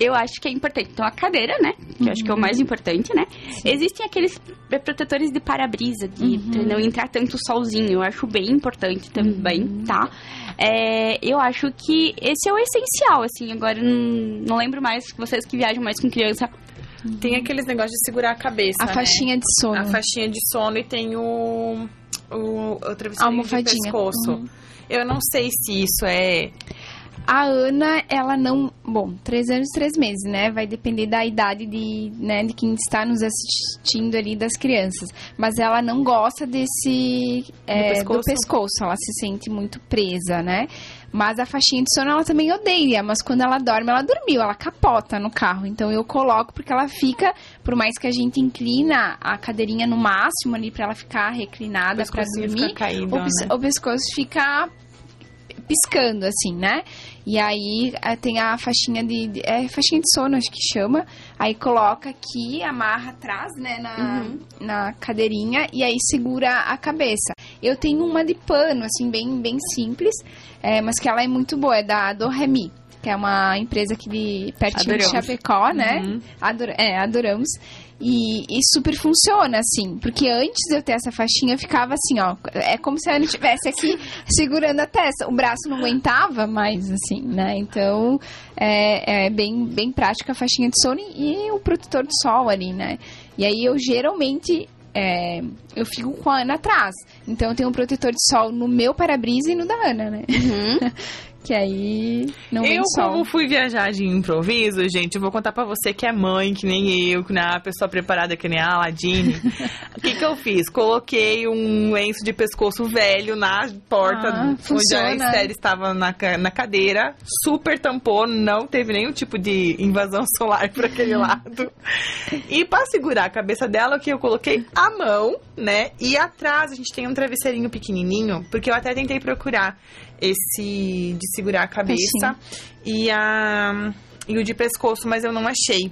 Eu acho que é importante. Então, a cadeira, né? Que eu acho que é o mais importante, né? Existem aqueles eh, protetores de para-brisa, de pra não entrar tanto solzinho. Eu acho bem importante também, tá? É, eu acho que esse é o essencial, assim. Agora, eu não, não lembro mais, vocês que viajam mais com criança. Tem aqueles negócios de segurar a cabeça, A né? faixinha de sono. A faixinha de sono e tem o... O, o travesseirinho de Almofadinha. pescoço. Uhum. Eu não sei se isso é... A Ana, ela não. Bom, três anos, três meses, né? Vai depender da idade de, né, de quem está nos assistindo ali das crianças. Mas ela não gosta desse. é, do, pescoço? pescoço. Ela se sente muito presa, né? Mas a faixinha de sono ela também odeia. Mas quando ela dorme, ela dormiu, ela capota no carro. Então eu coloco porque ela fica, por mais que a gente inclina a cadeirinha no máximo ali pra ela ficar reclinada pescocinho dormir, caído, o, né? o pescoço fica piscando, assim, né? E aí eh, tem a faixinha de, de- É faixinha de sono, acho que chama. Aí coloca aqui, amarra atrás, né, na, na cadeirinha e aí segura a cabeça. Eu tenho uma de pano, assim, bem, bem simples, é, mas que ela é muito boa, é da Doremi. Que é uma empresa aqui de pertinho de Adoramos. Chapecó, né? Uhum. Ador- é, adoramos. E, e super funciona, assim. Porque antes de eu ter essa faixinha, eu ficava assim, ó. É como se a Ana estivesse aqui segurando a testa. O braço não aguentava mais, assim, né? Então, é, é bem, bem prática a faixinha de sono e o protetor de sol ali, né? E aí, eu geralmente... é, eu fico com a Ana atrás. Então, eu tenho um protetor de sol no meu para-brisa e no da Ana, né? que aí não eu, como fui viajar de improviso, gente, eu vou contar pra você que é mãe, que nem eu, que não é uma pessoa preparada que nem a Aladine. o que que eu fiz? Coloquei um lenço de pescoço velho na porta Ah, onde a. Esther estava na, na cadeira, super tampou, não teve nenhum tipo de invasão solar por aquele lado. E pra segurar a cabeça dela, o que eu coloquei? A mão, né? E atrás a gente tem um travesseirinho pequenininho, porque eu até tentei procurar esse de segurar a cabeça e a e o de pescoço, mas eu não achei.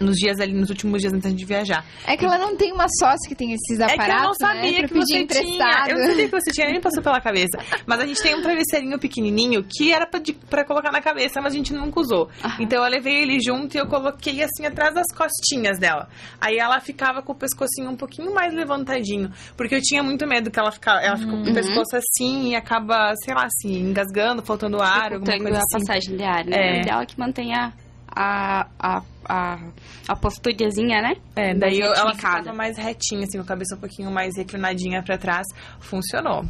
Nos dias ali, nos últimos dias antes de viajar. É que ela não tem uma sócia que tem esses É que eu aparatos, não sabia né? Que você emprestado. tinha. Eu não sabia que você tinha, nem passou pela cabeça. Mas a gente tem um travesseirinho pequenininho que era pra, de- pra colocar na cabeça, mas a gente nunca usou. Então eu levei ele junto e eu coloquei assim atrás das costinhas dela. Aí ela ficava com o pescocinho um pouquinho mais levantadinho. Porque eu tinha muito medo que ela ficar, ela fica Uhum. com o pescoço assim e acaba, sei lá, assim, engasgando, faltando ar, alguma coisa a assim. passagem de ar, né? É. O ideal é que mantenha a, a, a, a posturiazinha, né? É, daí eu- ela ficava mais retinha, assim, com a cabeça um pouquinho mais reclinadinha pra trás. Funcionou.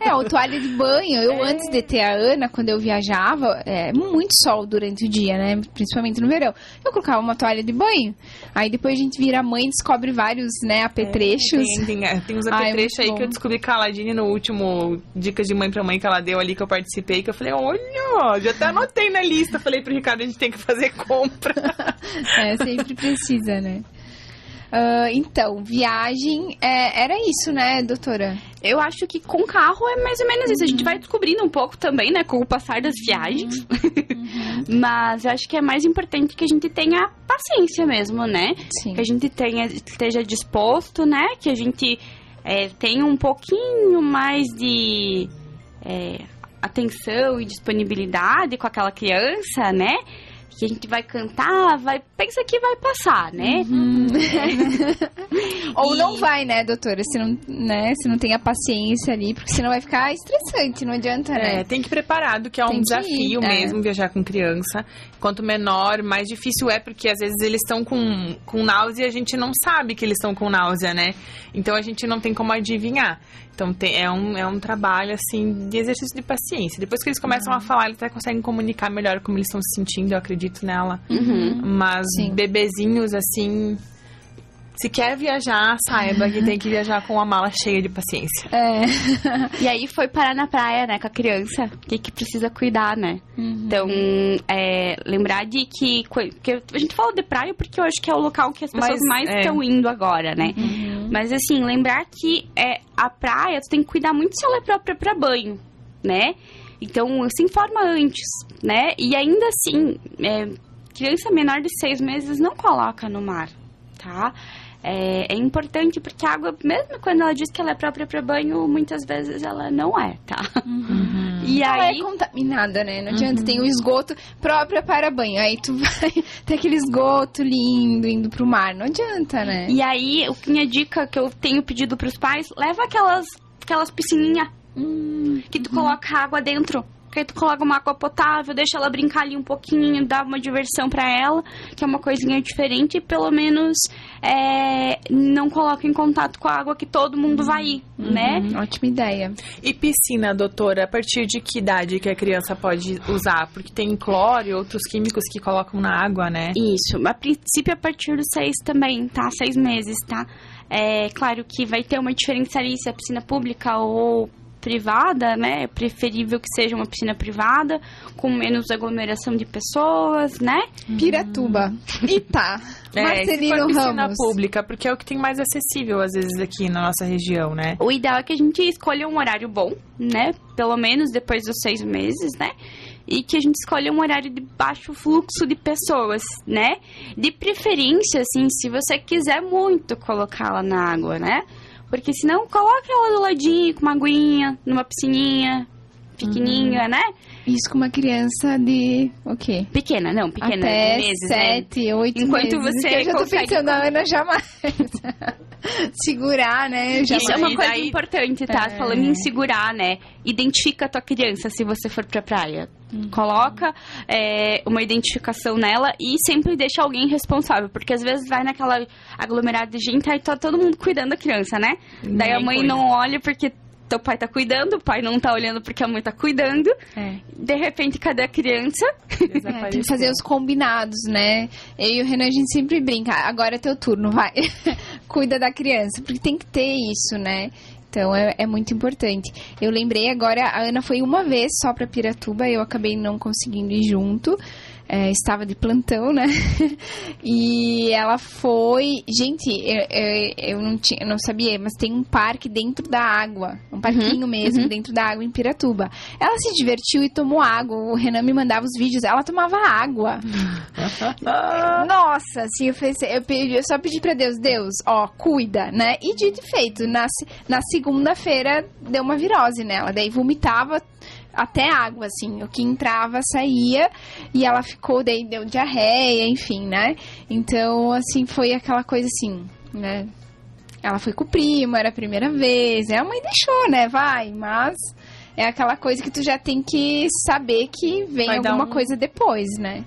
É, o toalha de banho, eu antes de ter a Ana, quando eu viajava, é muito sol durante o dia, né? Principalmente no verão. Eu colocava uma toalha de banho. Aí depois a gente vira mãe e descobre vários, né, apetrechos. Tem, tem, é, tem uns apetrechos aí bom. que eu descobri com a Aladine no último Dicas de Mãe pra Mãe que ela deu ali, que eu participei, que eu falei, olha, já até anotei na lista. Falei pro Ricardo, a gente tem que fazer compra. É, sempre precisa, né? Ah, então, viagem, é, era isso, né, doutora? Eu acho que com carro é mais ou menos isso. A gente vai descobrindo um pouco também, né, com o passar das viagens. Mas eu acho que é mais importante que a gente tenha paciência mesmo, né? Sim. Que a gente tenha, esteja disposto, né? Que a gente é, tenha um pouquinho mais de é, atenção e disponibilidade com aquela criança, né? Que a gente vai cantar, vai. Pensa que vai passar, né? Ou E- não vai, né, doutora? Se não, né, se não tem a paciência ali, porque senão vai ficar estressante, não adianta, né? É, tem que ir preparado, que é um Tem desafio ir, é. mesmo viajar com criança. Quanto menor, mais difícil é, porque às vezes eles estão com, com náusea e a gente não sabe que eles estão com náusea, né? Então a gente não tem como adivinhar. Então tem- é, um, é um trabalho, assim, de exercício de paciência. Depois que eles começam Uhum. a falar, eles até conseguem comunicar melhor como eles estão se sentindo, eu acredito nela. Uhum. Mas Sim. bebezinhos, assim. Se quer viajar, saiba que tem que viajar com a mala cheia de paciência. É. E aí foi parar na praia, né, com a criança. O que, que precisa cuidar, né? Uhum. Então, é, lembrar de que, que. A gente fala de praia porque eu acho que é o local que as pessoas Mas, mais é. estão indo agora, né? Uhum. Mas assim, lembrar que é, a praia, tu tem que cuidar muito se ela é própria pra banho, né? Então, se informa antes, né? E ainda assim, é, criança menor de seis meses não coloca no mar, tá? É, é importante porque a água, mesmo quando ela diz que ela é própria pra banho, muitas vezes ela não é, tá? E Ela aí, é contaminada, né? Não adianta, tem o esgoto próprio para banho. Aí tu vai ter aquele esgoto lindo indo pro mar. Não adianta, né? E aí, o que minha dica que eu tenho pedido pros pais, leva aquelas, aquelas piscininhas Hum, que tu coloca água dentro. Que aí tu coloca uma água potável, deixa ela brincar ali um pouquinho, dá uma diversão pra ela, que é uma coisinha diferente, e pelo menos é, não coloca em contato com a água que todo mundo vai ir, né? hum, ótima ideia. E piscina, doutora, a partir de que idade que a criança pode usar? Porque tem cloro e outros químicos que colocam na água, né? Isso, a princípio a partir dos seis também, tá? Seis meses, tá? É claro que vai ter uma diferença ali se é piscina pública ou privada, né? É preferível que seja uma piscina privada, com menos aglomeração de pessoas, né? Piratuba. Itá. É, se Marcelino for piscina Ramos. pública, porque é o que tem mais acessível, às vezes, aqui na nossa região, né? O ideal é que a gente escolha um horário bom, né? Pelo menos depois dos seis meses, né? E que a gente escolha um horário de baixo fluxo de pessoas, né? De preferência, assim, se você quiser muito colocá-la na água, né? Porque senão, coloca ela do ladinho, com uma aguinha, numa piscininha pequenininha, né? Isso com uma criança de o quê? Pequena, não, pequena, Até meses, né? sete, oito Enquanto meses. você que eu já tô pensando, a Ana jamais. Segurar, né? Já Isso é uma coisa daí- importante, tá? É. Falando em segurar, né? Identifica a tua criança se você for pra praia. Uhum. Coloca é, uma identificação nela e sempre deixa alguém responsável. Porque às vezes vai naquela aglomerada de gente e tá todo mundo cuidando da criança, né? Daí a mãe cuida. não olha porque teu pai tá cuidando, o pai não tá olhando porque a mãe tá cuidando. É. De repente, cadê a criança? É, tem que fazer os combinados, né? Eu e o Renan, a gente sempre brinca. Agora é teu turno, vai. Cuida da criança, porque tem que ter isso, né? Então é, é muito importante. Eu lembrei agora, a Ana foi uma vez só pra Piratuba, eu acabei não conseguindo ir junto. É, estava de plantão, né? e ela foi. Gente, eu, eu, eu não, tinha, eu não sabia, mas tem um parque dentro da água. Um parquinho mesmo, dentro da água em Piratuba. Ela se divertiu e tomou água. O Renan me mandava os vídeos, ela tomava água. Nossa, assim, eu, assim, eu, pedi, eu só pedi pra Deus, Deus, ó, cuida, né? E dito e feito, na, na segunda-feira deu uma virose nela, daí vomitava até água, assim, o que entrava saía e ela ficou, daí deu diarreia, enfim, né? Então, assim, foi aquela coisa assim, né? Ela foi com o primo, era a primeira vez, é, a mãe deixou, né? Vai, mas é aquela coisa que tu já tem que saber que vem Vai alguma um- coisa depois, né?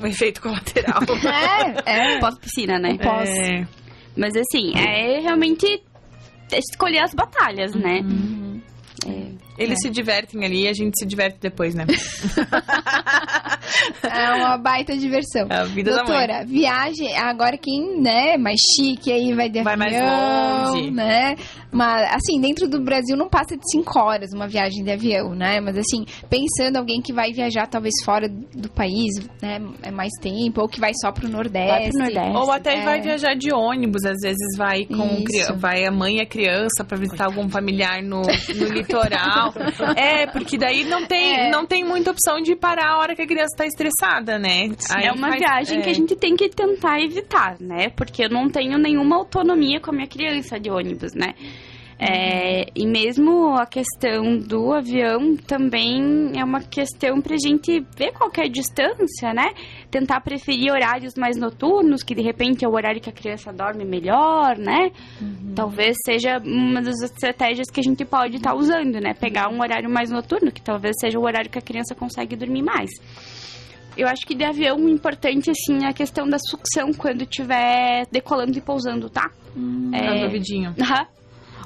um efeito colateral. É, é. Pós-piscina, né? Pós. É. Mas assim, é realmente escolher as batalhas, né? Uhum. Eles se divertem ali e a gente se diverte depois, né? É uma baita diversão. É a vida da mãe. Doutora, viagem, agora quem, né, mais chique aí vai de Vai mais avião, longe. né? Mas, assim, dentro do Brasil não passa de 5 horas uma viagem de avião, né? Mas, assim, pensando alguém que vai viajar talvez fora do país, né, é mais tempo, ou que vai só pro Nordeste. Vai pro Nordeste. Ou até É. vai viajar de ônibus, às vezes vai com Isso. cri- vai a mãe e a criança pra visitar algum familiar no, no litoral. É, porque daí não tem, É. não tem muita opção de parar a hora que a criança tá estressada, né? Aí é uma faz- viagem que é. a gente tem que tentar evitar, né? Porque eu não tenho nenhuma autonomia com a minha criança de ônibus, né? É, e mesmo a questão do avião também é uma questão pra gente ver qualquer distância, né? Tentar preferir horários mais noturnos, que de repente é o horário que a criança dorme melhor, né? Talvez seja uma das estratégias que a gente pode estar usando, né? Pegar um horário mais noturno, que talvez seja o horário que a criança consegue dormir mais. Eu acho que de avião o importante, assim, é a questão da sucção quando estiver decolando e pousando, tá? Tá no ouvidinho. Aham.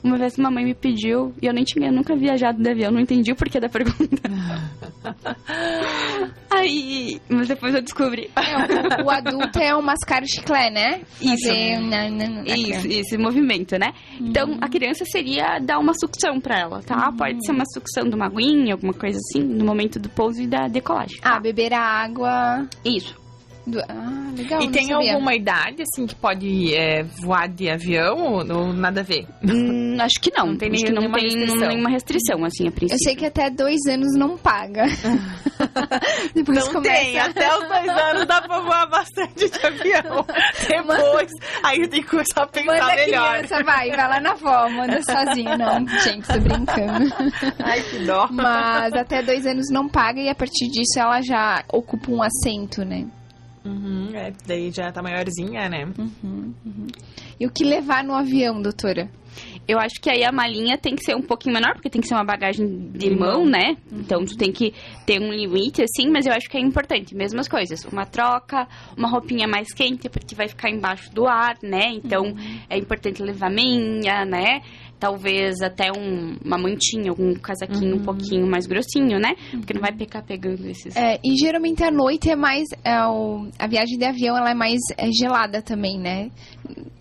Uma vez uma mãe me pediu, e eu nem tinha nunca viajado de avião, não entendi o porquê da pergunta. Aí, mas depois eu descobri. É, o, o adulto é o mascar o chiclete, né? Isso. Fazer na- na- na- Isso, esse movimento, né? Então, a criança seria dar uma sucção pra ela, tá? Pode ser uma sucção de uma aguinha, alguma coisa assim, no momento do pouso e da decolagem. Ah, beber a água. Isso. Do- Ah, legal. E tem sabia. alguma idade, assim, que pode é, voar de avião ou, ou nada a ver? Hum, acho que não. Não tem não nenhuma tem restrição. nenhuma restrição, assim, a princípio. Eu sei que até dois anos não paga. Depois Não começa. tem, até os dois anos dá pra voar bastante de avião. Depois, aí tem que começar a pensar Manda a melhor. criança, vai, vai lá na avó, manda sozinho. Não, gente, tô brincando. Ai, que dó. Mas até dois anos não paga e a partir disso ela já ocupa um assento, né? Uhum, é, daí já tá maiorzinha, né? E o que levar no avião, doutora? Eu acho que aí a malinha tem que ser um pouquinho menor, porque tem que ser uma bagagem de mão, né? Então tu tem que ter um limite, assim, mas eu acho que é importante. Mesmas coisas. Uma troca, uma roupinha mais quente, porque vai ficar embaixo do ar, né? Então é importante levar meia, né? Talvez até um- uma mantinha, algum casaquinho um pouquinho mais grossinho, né? Porque não vai ficar pegando esses. É, e geralmente à noite é mais. é, o- a viagem de avião ela é mais é, gelada também, né?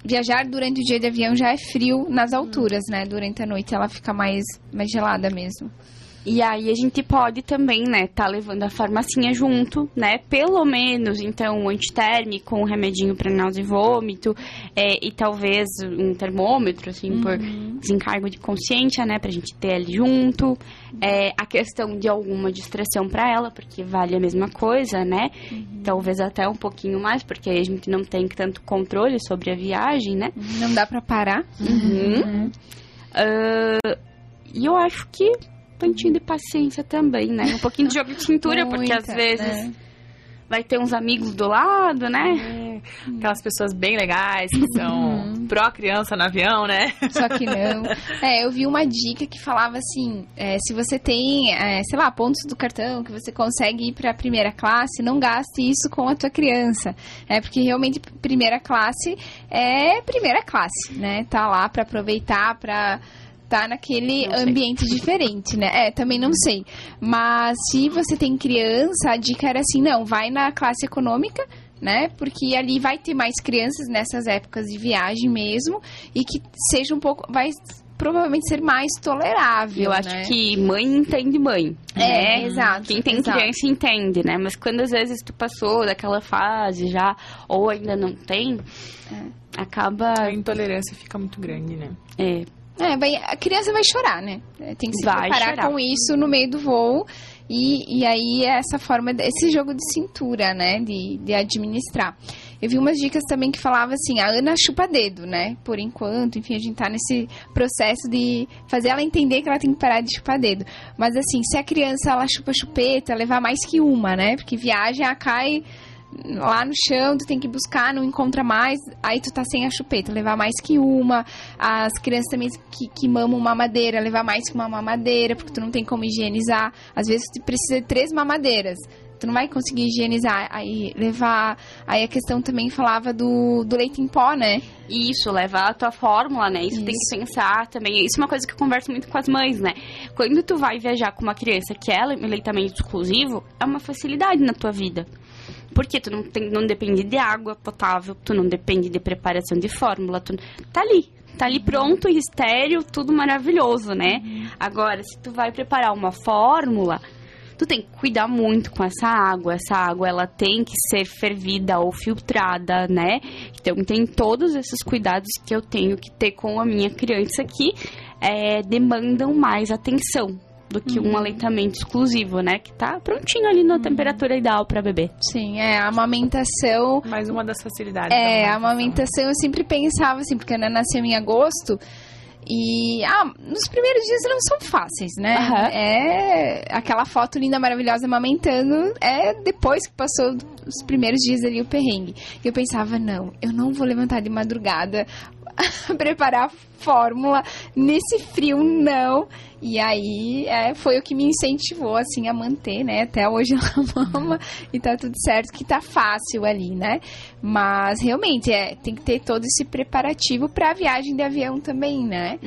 Viajar durante o dia de avião já é frio nas alturas, né? Durante a noite ela fica mais, mais gelada mesmo. E aí a gente pode também, né, tá levando a farmacinha junto, né? Pelo menos, então, um antitérmico, um remedinho para náusea e vômito, é, e talvez um termômetro, assim, por desencargo de consciência, né? Pra gente ter ali junto. É, a questão de alguma distração para ela, porque vale a mesma coisa, né? Talvez até um pouquinho mais, porque aí a gente não tem tanto controle sobre a viagem, né? Não dá pra parar. Uhum. Ah, e eu acho que pontinho de paciência também, né? Um pouquinho de jogo de cintura, porque às Muita, vezes né? vai ter uns amigos do lado, né? Aquelas pessoas bem legais que são pró-criança no avião, né? Só que não. É, eu vi uma dica que falava assim: é, se você tem, é, sei lá, pontos do cartão que você consegue ir pra primeira classe, não gaste isso com a tua criança. É, porque realmente primeira classe é primeira classe, né? Tá lá pra aproveitar, pra tá naquele ambiente diferente, né? É, também não sei. Mas se você tem criança, a dica era assim, não, vai na classe econômica, né? Porque ali vai ter mais crianças nessas épocas de viagem mesmo e que seja um pouco vai provavelmente ser mais tolerável, Eu acho né? que mãe entende mãe. É, né? exato, Quem tem exato. criança entende, né? Mas quando às vezes tu passou daquela fase já, ou ainda não tem, acaba. A intolerância fica muito grande, né? É, É, vai, a criança vai chorar, né? É, Tem que se Vai preparar chorar. com isso no meio do voo. E, e aí, é essa forma, esse jogo de cintura, né? De, de administrar. Eu vi umas dicas também que falava assim, a Ana chupa dedo, né? Por enquanto, enfim, a gente tá nesse processo de fazer ela entender que ela tem que parar de chupar dedo. Mas assim, se a criança, ela chupa chupeta, levar mais que uma, né? Porque viagem, ela cai lá no chão, tu tem que buscar, não encontra mais, aí tu tá sem a chupeta, levar mais que uma. As crianças também que, que mamam mamadeira, levar mais que uma mamadeira, porque tu não tem como higienizar. Às vezes tu precisa de três mamadeiras, tu não vai conseguir higienizar, aí levar. Aí a questão também falava do, do leite em pó, né? Isso, levar a tua fórmula, né? Isso, Isso. tem que pensar também. Isso é uma coisa que eu converso muito com as mães, né? Quando tu vai viajar com uma criança que é leitamento exclusivo, é uma facilidade na tua vida. Porque tu não, tem, não depende de água potável, tu não depende de preparação de fórmula, tu tá ali. Tá ali pronto, estéreo, tudo maravilhoso, né? Agora, se tu vai preparar uma fórmula, tu tem que cuidar muito com essa água. Essa água, ela tem que ser fervida ou filtrada, né? Então, tem todos esses cuidados que eu tenho que ter com a minha criança que é, demandam mais atenção do que um aleitamento exclusivo, né? Que tá prontinho ali na temperatura ideal para beber. Sim, é, a amamentação. Mais uma das facilidades. É, da a amamentação eu sempre pensava assim, porque a Ana nasceu em agosto. E, ah, nos primeiros dias não são fáceis, né? Aham. É aquela foto linda, maravilhosa amamentando, é depois que passou os primeiros dias ali o perrengue. E eu pensava, não, eu não vou levantar de madrugada preparar a fórmula nesse frio, não. E aí é, foi o que me incentivou, assim, a manter, né? Até hoje ela mama e tá tudo certo, que tá fácil ali, né? Mas realmente é, tem que ter todo esse preparativo pra viagem de avião também, né?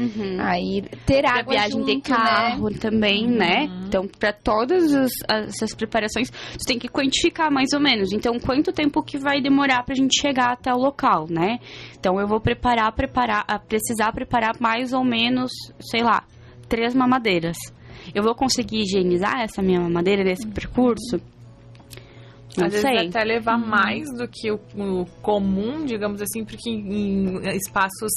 Aí ter Pra água viagem de junto, né? carro também, né? Então, para todas as- essas preparações, você tem que quantificar mais ou menos. Então, quanto tempo que vai demorar pra gente chegar até o local, né? Então, eu vou preparar, preparar, precisar preparar mais ou menos, sei lá, três mamadeiras. Eu vou conseguir higienizar essa minha mamadeira nesse percurso? Não Às sei. vezes até levar mais do que o, o comum, digamos assim, porque em, em espaços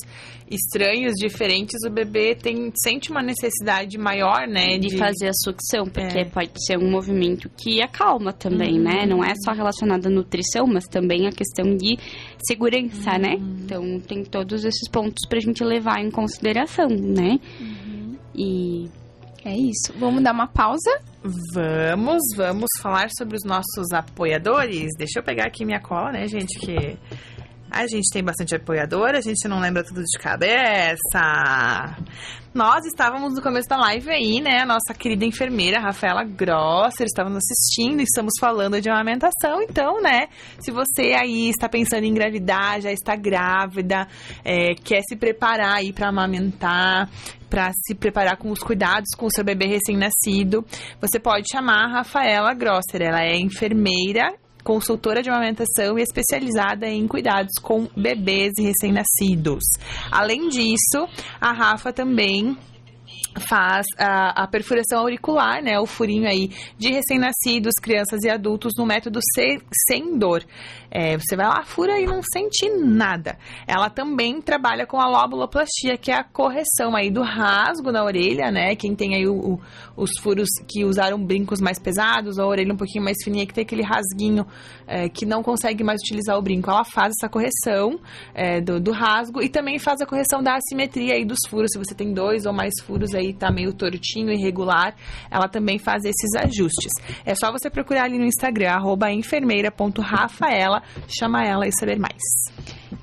estranhos, diferentes, o bebê tem, sente uma necessidade maior, né? de fazer a sucção, porque É. pode ser um movimento que acalma também, né? Não é só relacionado à nutrição, mas também a questão de segurança, né? Então tem todos esses pontos pra gente levar em consideração, né? E É isso. Vamos dar uma pausa. Vamos, vamos falar sobre os nossos apoiadores. Deixa eu pegar aqui minha cola, né, gente? Que a gente tem bastante apoiador, a gente não lembra tudo de cabeça. Nós estávamos no começo da live aí, né? A nossa querida enfermeira Rafaela Grosser estava nos assistindo, estamos falando de amamentação. Então, né? Se você aí está pensando em engravidar, já está grávida, é, quer se preparar aí para amamentar, para se preparar com os cuidados com o seu bebê recém-nascido, você pode chamar a Rafaela Grosser. Ela é enfermeira consultora de amamentação e especializada em cuidados com bebês e recém-nascidos. Além disso, a Rafa também faz a, a perfuração auricular, né, o furinho aí de recém-nascidos, crianças e adultos no método se- sem dor. É, você vai lá, fura e não sente nada. Ela também trabalha com a lobuloplastia, que é a correção aí do rasgo na orelha, né? Quem tem aí o- o- os furos que usaram brincos mais pesados, ou a orelha um pouquinho mais fininha, que tem aquele rasguinho é, que não consegue mais utilizar o brinco. Ela faz essa correção é, do, do rasgo e também faz a correção da assimetria aí dos furos. Se você tem dois ou mais furos aí, tá meio tortinho, irregular, ela também faz esses ajustes. É só você procurar ali no Instagram, arroba enfermeira.rafaela, chama ela e saber mais.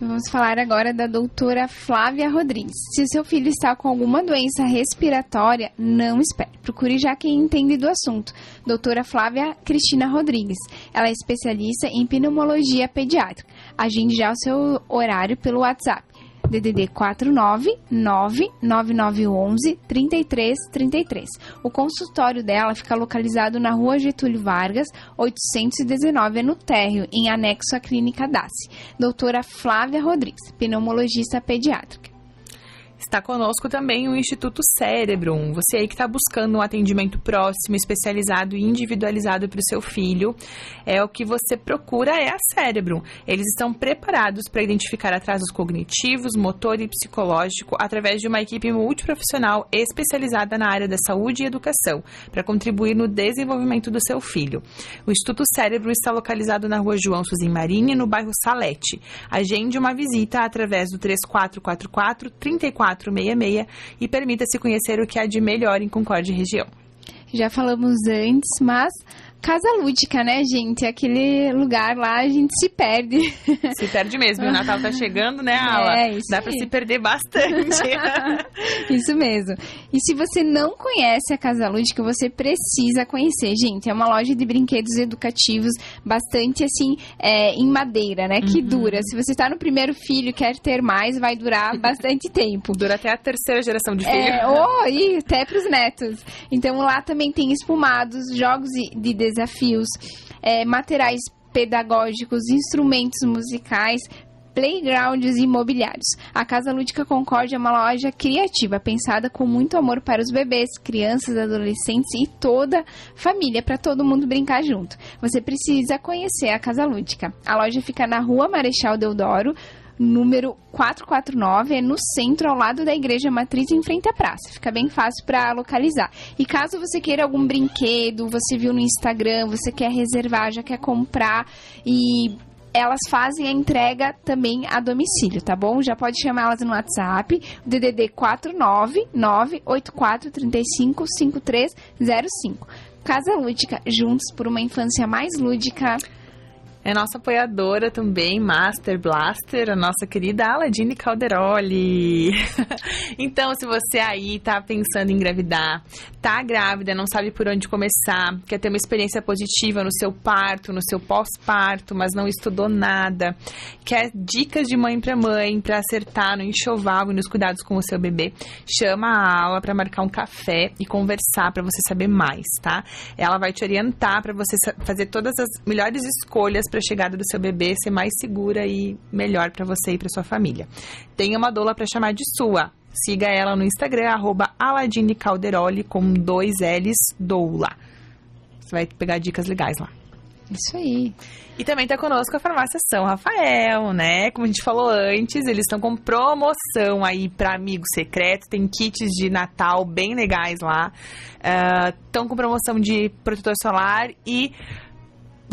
Vamos falar agora da doutora Flávia Rodrigues. Se seu filho está com alguma doença respiratória, não espere. Procure já quem entende do assunto. Doutora Flávia Cristina Rodrigues. Ela é especialista em pneumologia pediátrica. Agende já o seu horário pelo WhatsApp. DDD 4999911 3333. O consultório dela fica localizado na rua Getúlio Vargas, 819, é no térreo, em anexo à clínica DASSE. Doutora Flávia Rodrigues, pneumologista pediátrica. Está conosco também o Instituto Cérebrum. Você aí que está buscando um atendimento próximo, especializado e individualizado para o seu filho, é o que você procura é a Cérebrum. Eles estão preparados para identificar atrasos cognitivos, motor e psicológico através de uma equipe multiprofissional especializada na área da saúde e educação, para contribuir no desenvolvimento do seu filho. O Instituto Cérebro está localizado na rua João Suzin Marini, no bairro Salete. Agende uma visita através do 3444 3466 e permita-se conhecer o que há de melhor em Concórdia região. Já falamos antes, mas Casa Lúdica, né, gente? Aquele lugar lá a gente se perde. Se perde mesmo. O Natal tá chegando, né, Ala? É, isso Dá pra aí. se perder bastante. Isso mesmo. E se você não conhece a Casa Lúdica, você precisa conhecer, gente. É uma loja de brinquedos educativos bastante assim, é, em madeira, né? Que dura. Se você tá no primeiro filho e quer ter mais, vai durar bastante tempo. Dura até a terceira geração de filho. É, oh, e até pros netos. Então lá também tem espumados, jogos de de desafios, é, materiais pedagógicos, instrumentos musicais, playgrounds e imobiliários. A Casa Lúdica Concórdia é uma loja criativa, pensada com muito amor para os bebês, crianças, adolescentes e toda família, para todo mundo brincar junto. Você precisa conhecer a Casa Lúdica. A loja fica na Rua Marechal Deodoro, número 449, é no centro, ao lado da Igreja Matriz, em frente à praça. Fica bem fácil para localizar. E caso você queira algum brinquedo, você viu no Instagram, você quer reservar, já quer comprar e elas fazem a entrega também a domicílio, tá bom? Já pode chamar elas no WhatsApp, DDD 49984355305. Casa Lúdica, juntos por uma infância mais lúdica. É nossa apoiadora também, Master Blaster, a nossa querida Aladine Calderoli. então, se você aí tá pensando em engravidar, tá grávida, não sabe por onde começar, quer ter uma experiência positiva no seu parto, no seu pós-parto, mas não estudou nada, quer dicas de mãe para mãe para acertar no enxoval e nos cuidados com o seu bebê, chama a aula para marcar um café e conversar para você saber mais, tá? Ela vai te orientar para você fazer todas as melhores escolhas para a chegada do seu bebê ser mais segura e melhor para você e para sua família. Tem uma doula para chamar de sua. Siga ela no Instagram, arroba Aladine Calderoli, com dois L's, doula. Você vai pegar dicas legais lá. Isso aí. E também tá conosco a farmácia São Rafael, né? Como a gente falou antes, eles estão com promoção aí para amigo secreto. Tem kits de Natal bem legais lá. Estão com promoção de protetor solar e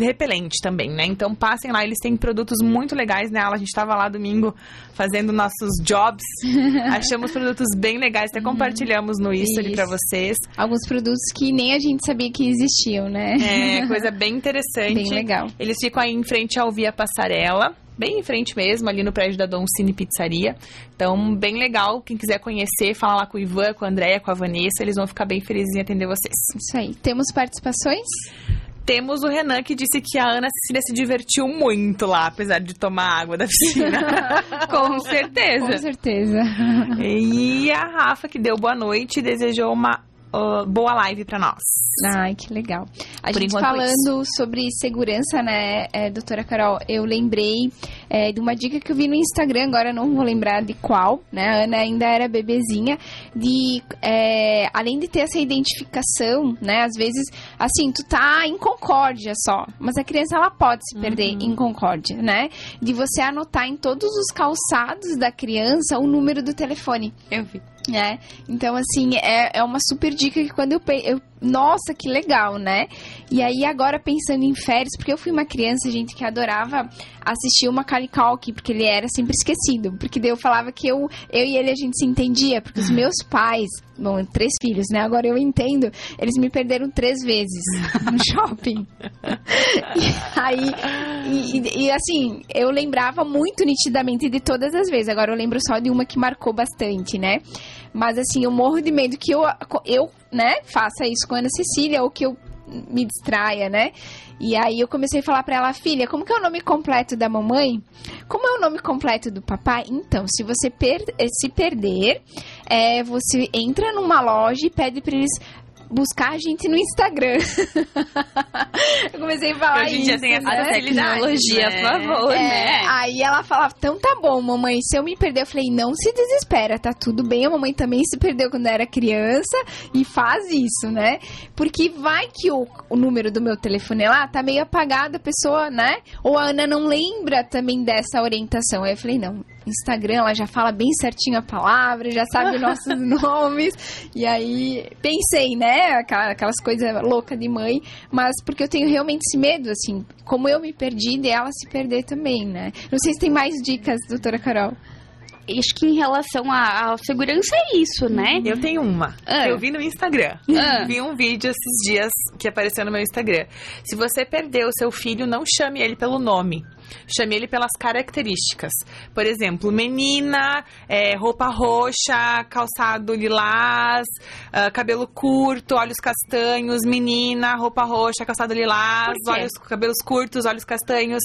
repelente também, né? Então passem lá, eles têm produtos muito legais, né? A gente tava lá domingo fazendo nossos jobs. Achamos produtos bem legais, até compartilhamos no History para vocês. Alguns produtos que nem a gente sabia que existiam, né? É, coisa bem interessante. Bem legal. Eles ficam aí em frente ao Via Passarela, bem em frente mesmo, ali no prédio da Dom Cine Pizzaria. Então, bem legal. Quem quiser conhecer, fala lá com o Ivan, com a Andréia, com a Vanessa, eles vão ficar bem felizes em atender vocês. Isso aí. Temos participações? Temos o Renan que disse que a Ana Cecília se divertiu muito lá, apesar de tomar água da piscina. Com certeza. Com certeza. e a Rafa que deu boa noite e desejou uma ah, boa live pra nós. Ai, que legal. A Por gente enquanto, falando sobre segurança, né, é, doutora Carol, eu lembrei é, de uma dica que eu vi no Instagram, agora não vou lembrar de qual, né, a Ana ainda era bebezinha, de, é, além de ter essa identificação, né, às vezes, assim, tu tá em concórdia só, mas a criança, ela pode se perder em concórdia, né, de você anotar em todos os calçados da criança o número do telefone Eu vi. né? Então, assim, é, é uma super dica que quando eu, eu. Nossa, que legal, né? E aí, agora pensando em férias, porque eu fui uma criança, gente, que adorava assistir Macaulay Culkin, porque ele era sempre esquecido. Porque daí eu falava que eu, eu e ele a gente se entendia, porque os meus pais, bom, três filhos, né? Agora eu entendo, eles me perderam três vezes no shopping. E aí, e, e- e, assim, eu lembrava muito nitidamente de todas as vezes. Agora eu lembro só de uma que marcou bastante, né? Mas assim, eu morro de medo que eu, eu né, faça isso com a Ana Cecília ou que eu me distraia, né? E aí eu comecei a falar pra ela, filha, como que é o nome completo da mamãe? Como é o nome completo do papai? Então, se você per- eh, se perder, é, você entra numa loja e pede pra eles buscar a gente no Instagram. eu comecei a falar Hoje em dia isso, tem essa né? Tecnologia, né? por favor, É, né? Aí ela falava, então tá bom, mamãe, se eu me perder, eu falei, não se desespera, tá tudo bem, a mamãe também se perdeu quando era criança e faz isso, né? Porque vai que o, o número do meu telefone lá tá meio apagado, a pessoa, né? Ou a Ana não lembra também dessa orientação. Aí eu falei, não, Instagram, ela já fala bem certinho a palavra, já sabe os nossos nomes. E aí pensei, né? Aquela- Aquelas coisas loucas de mãe, mas porque eu tenho realmente esse medo, assim, como eu me perdi, de ela se perder também, né? Não sei se tem mais dicas, doutora Carol. acho que em relação à, à segurança é isso, né? Eu tenho uma. Ah. Eu vi no Instagram. Ah. Vi um vídeo esses dias que apareceu no meu Instagram. Se você perdeu o seu filho, não chame ele pelo nome. Chame ele pelas características. Por exemplo, menina, é, roupa roxa, calçado lilás, ah, cabelo curto, olhos castanhos. Menina, roupa roxa, calçado lilás, olhos, cabelos curtos, olhos castanhos.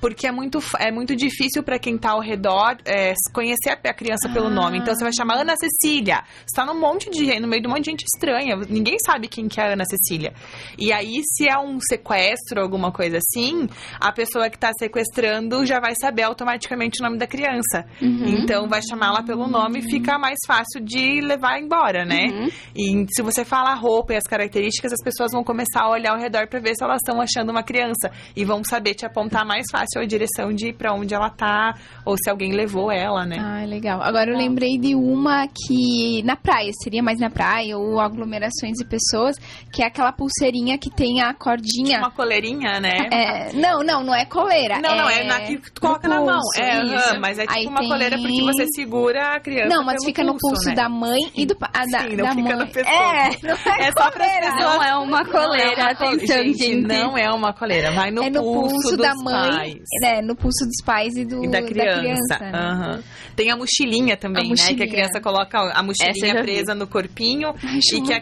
Porque é muito, é muito difícil para quem tá ao redor é, conhecer a criança pelo nome. Então você vai chamar Ana Cecília. Você tá num monte de no meio de um monte de gente estranha. Ninguém sabe quem que é a Ana Cecília. E aí, se é um sequestro, alguma coisa assim, a pessoa que tá sequestrando já vai saber automaticamente o nome da criança. Então vai chamá-la pelo nome e fica mais fácil de levar embora, né? Uhum. E se você fala a roupa e as características, as pessoas vão começar a olhar ao redor para ver se elas estão achando uma criança e vão saber te apontar mais fácil a direção de para onde ela tá ou se alguém levou ela, né? Ah, legal. Agora eu lembrei de uma que na praia, seria mais na praia, ou aglomerações de pessoas, que é aquela pulseirinha que tem a cordinha. Uma coleirinha, né? É, não, não, não é coleira. Não, não, é na que tu coloca no na mão. pulso, É, isso. mas é tipo Aí uma tem- coleira porque você segura a criança. Não, mas fica no pulso né? da mãe e do pai. Da, Sim, não da fica mãe. no pescoço. É, não é, É só pra pessoas- Não é uma coleira, Não é uma atenção, gente, gente. Não é uma coleira, vai no, é no pulso, dos da mãe, pais. né? No pulso dos pais e do E da criança. né? aham. Tem a mochilinha também, A né? Que mochilinha. a criança coloca a mochilinha presa no corpinho acho e que, fica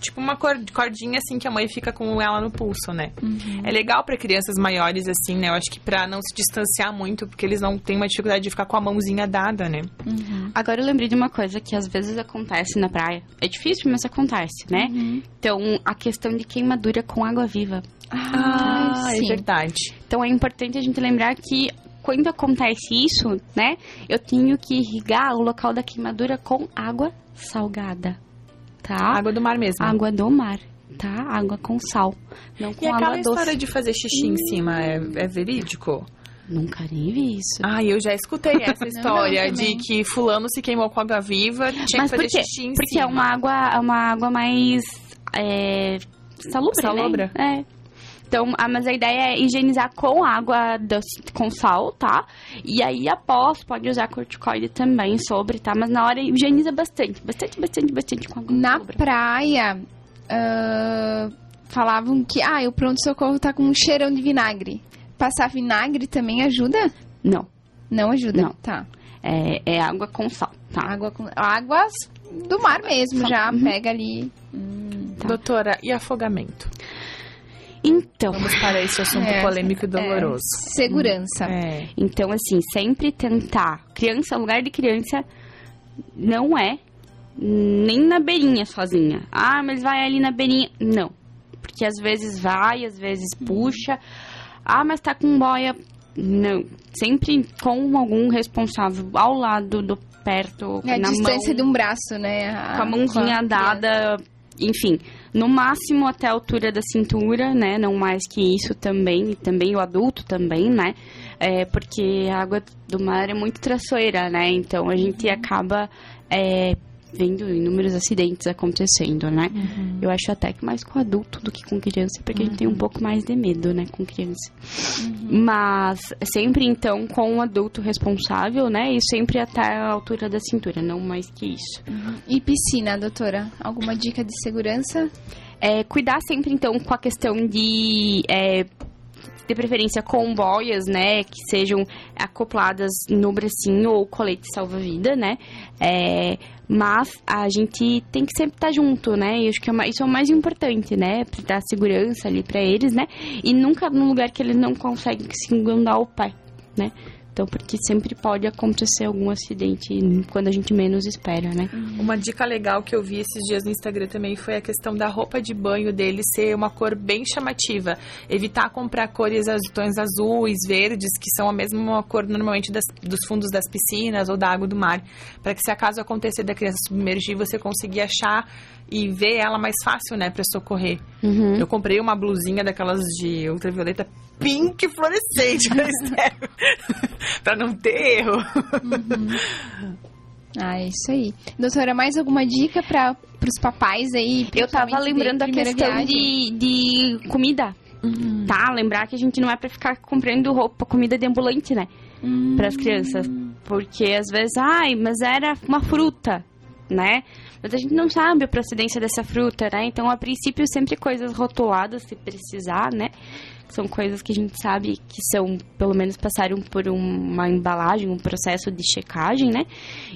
tipo uma cor- cordinha assim que a mãe fica com ela no pulso, né? Uhum. É legal pra crianças maiores assim, né? Acho que pra não se distanciar muito, porque eles não têm uma dificuldade de ficar com a mãozinha dada, né? Uhum. Agora eu lembrei de uma coisa que às vezes acontece na praia. É difícil, mas acontece, né? Uhum. Então, a questão de queimadura com água viva. Ah, é sim. verdade. Então, é importante a gente lembrar que quando acontece isso, né? Eu tenho que irrigar o local da queimadura com água salgada, tá? Água do mar mesmo. Água do mar, tá? Água com sal, não com E aquela água história doce. de fazer xixi em cima é, é verídico? Nunca nem vi isso. Ah, eu já escutei essa história não, de que fulano se queimou com água viva, tinha Mas que por fazer quê? xixi em Porque é cima. uma água, é uma água mais é, salubra, Salobra. né? É. Então, ah, mas a ideia é higienizar com água doce- com sal, tá? E aí, após, pode usar corticoide também sobre, tá? Mas na hora, higieniza bastante. Bastante, bastante, bastante com água Na praia, ah, falavam que ah, o pronto-socorro tá com um cheirão de vinagre. Passar vinagre também ajuda? Não, Não ajuda. Não. Tá. é, é água com sal, tá? Água com... Águas do mar mesmo, já Uhum. pega ali. Tá. Doutora, e afogamento? Então, Vamos para esse assunto É, polêmico e doloroso. Segurança. É. Então, assim, sempre tentar. Criança, lugar de criança não é nem na beirinha sozinha. Ah, mas vai ali na beirinha. Não. Porque às vezes vai, às vezes puxa. Ah, mas tá com boia. Não. Sempre com algum responsável ao lado, do perto, É a na distância mão, de um braço, né? com a mãozinha com a dada. Enfim, no máximo até a altura da cintura, né? Não mais que isso também. E também o adulto também, né? É, porque a água do mar é muito traiçoeira, né? Então a gente acaba é, vendo inúmeros acidentes acontecendo, né? Eu acho até que mais com adulto do que com criança, porque a gente tem um pouco mais de medo, né, com criança. Mas sempre então com um adulto responsável, né? E sempre até a altura da cintura, não mais que isso. E piscina, doutora? Alguma dica de segurança? É, cuidar sempre, então, com a questão de. É, de preferência com boias, né? Que sejam acopladas no bracinho ou colete salva-vida, né? É, mas a gente tem que sempre estar junto, né? E acho que é uma- isso é o mais importante, né? Pra dar segurança ali pra eles, né? E nunca num lugar que eles não conseguem se enganar o pai, né? Então, porque sempre pode acontecer algum acidente quando a gente menos espera, né? Uma dica legal que eu vi esses dias no Instagram também foi a questão da roupa de banho dele ser uma cor bem chamativa. Evitar comprar cores tons azuis, verdes, que são a mesma cor normalmente das- dos fundos das piscinas ou da água do mar. Para que se acaso acontecer da criança submergir, você conseguir achar e ver ela mais fácil, né, para socorrer. Uhum. Eu comprei uma blusinha daquelas de ultravioleta pink fluorescente pra Esther. pra não ter erro. Ah, é isso aí. Doutora, mais alguma dica para os papais aí? Eu tava lembrando a primeira questão de, de comida, tá? Lembrar que a gente não é pra ficar comprando roupa, comida de ambulante, né? Hum, Para as crianças. Porque às vezes, ai, mas era uma fruta, né? Mas a gente não sabe a procedência dessa fruta, né? Então, a princípio, sempre coisas rotuladas, se precisar, né? São coisas que a gente sabe que são, pelo menos, passaram por uma embalagem, um processo de checagem, né?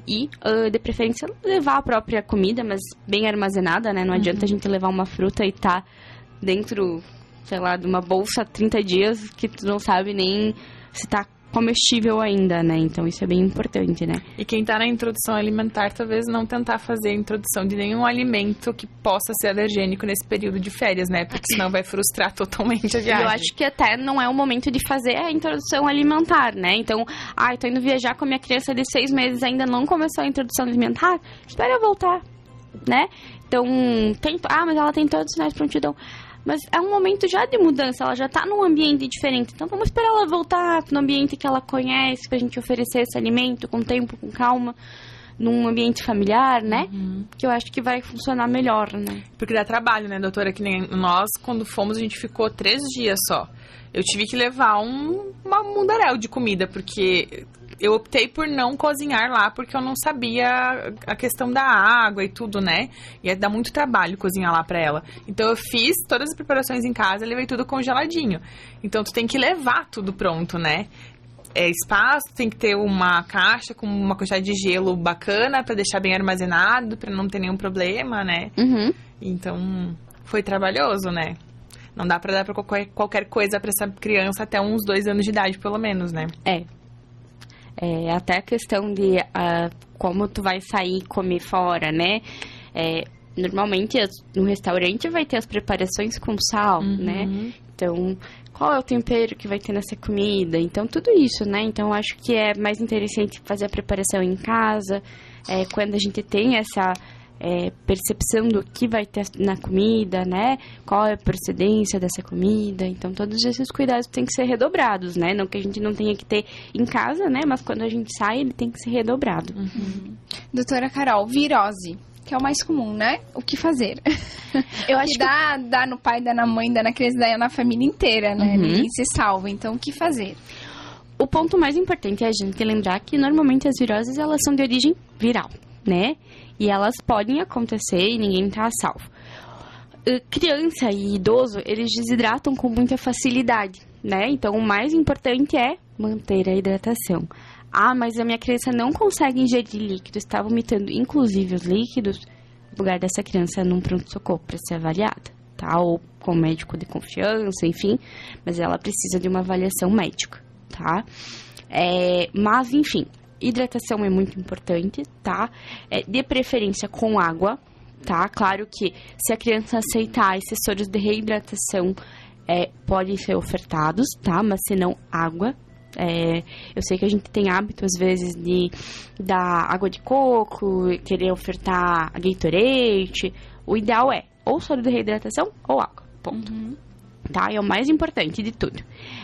E, uh, de preferência, levar a própria comida, mas bem armazenada, né? Não adianta a gente levar uma fruta e tá dentro, sei lá, de uma bolsa 30 dias que tu não sabe nem se tá comestível ainda, né? Então isso é bem importante, né? E quem tá na introdução alimentar, talvez não tentar fazer a introdução de nenhum alimento que possa ser alergênico nesse período de férias, né? Porque senão vai frustrar totalmente a viagem. Eu acho que até não é o momento de fazer a introdução alimentar, né? Então, ai, ah, tô indo viajar com a minha criança de seis meses, ainda não começou a introdução alimentar, espera eu voltar, né? Então, tem, ah, mas ela tem todos os sinais de prontidão. Mas é um momento já de mudança, ela já tá num ambiente diferente. Então vamos esperar ela voltar no ambiente que ela conhece, pra gente oferecer esse alimento com tempo, com calma, num ambiente familiar, né? Uhum. Que eu acho que vai funcionar melhor, né? Porque dá trabalho, né, doutora? Que nem nós, quando fomos, a gente ficou três dias só. Eu tive que levar um, uma mundaréu de comida, porque eu optei por não cozinhar lá porque eu não sabia a questão da água e tudo, né? Ia dar muito trabalho cozinhar lá pra ela. Então eu fiz todas as preparações em casa, levei tudo congeladinho. Então tu tem que levar tudo pronto, né? É, espaço, tem que ter uma caixa com uma quantidade de gelo bacana para deixar bem armazenado, para não ter nenhum problema, né? Uhum. Então, foi trabalhoso, né? Não dá para dar pra qualquer, qualquer coisa para essa criança até uns dois anos de idade, pelo menos, né? É, é, até a questão de uh, como tu vai sair e comer fora, né? É, normalmente no restaurante vai ter as preparações com sal, uhum. né? Então, qual é o tempero que vai ter nessa comida? Então, tudo isso, né? Então, acho que é mais interessante fazer a preparação em casa, é, quando a gente tem essa é, percepção do que vai ter na comida, né? Qual é a procedência dessa comida. Então, todos esses cuidados têm que ser redobrados, né? Não que a gente não tenha que ter em casa, né? Mas quando a gente sai, ele tem que ser redobrado. Uhum. Doutora Carol, virose que é o mais comum, né? O que fazer? Eu acho que dá, que... dá no pai, dá na mãe, dá na criança, dá na família inteira, né? Uhum. Ninguém se salva. Então, o que fazer? O ponto mais importante é a gente lembrar que normalmente as viroses elas são de origem viral, né? E elas podem acontecer e ninguém está salvo. Criança e idoso, eles desidratam com muita facilidade, né? Então, o mais importante é manter a hidratação. Ah, mas a minha criança não consegue ingerir líquido, está vomitando, inclusive os líquidos. No lugar dessa criança num pronto-socorro para ser avaliada, tá? Ou com médico de confiança, enfim. Mas ela precisa de uma avaliação médica, tá? É, mas, enfim, hidratação é muito importante, tá? É, de preferência com água, tá? Claro que se a criança aceitar esses soros de reidratação, é, podem ser ofertados, tá? Mas se não, água. É, eu sei que a gente tem hábito, às vezes, de dar água de coco, querer ofertar Gatorade. O ideal é ou soro de reidratação ou água. Ponto. Uhum. Tá? É o mais importante de tudo.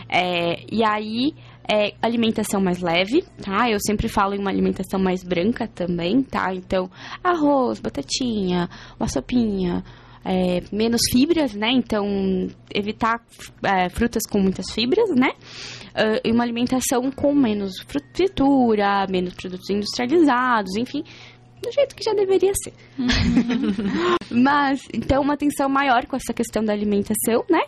É, e aí, é, alimentação mais leve, tá? Eu sempre falo em uma alimentação mais branca também, tá? Então, arroz, batatinha, uma sopinha, é, menos fibras, né? Então, evitar é, frutas com muitas fibras, né? Uh, e uma alimentação com menos fritura, menos produtos industrializados, enfim, do jeito que já deveria ser. Uhum. Mas, então, uma atenção maior com essa questão da alimentação, né?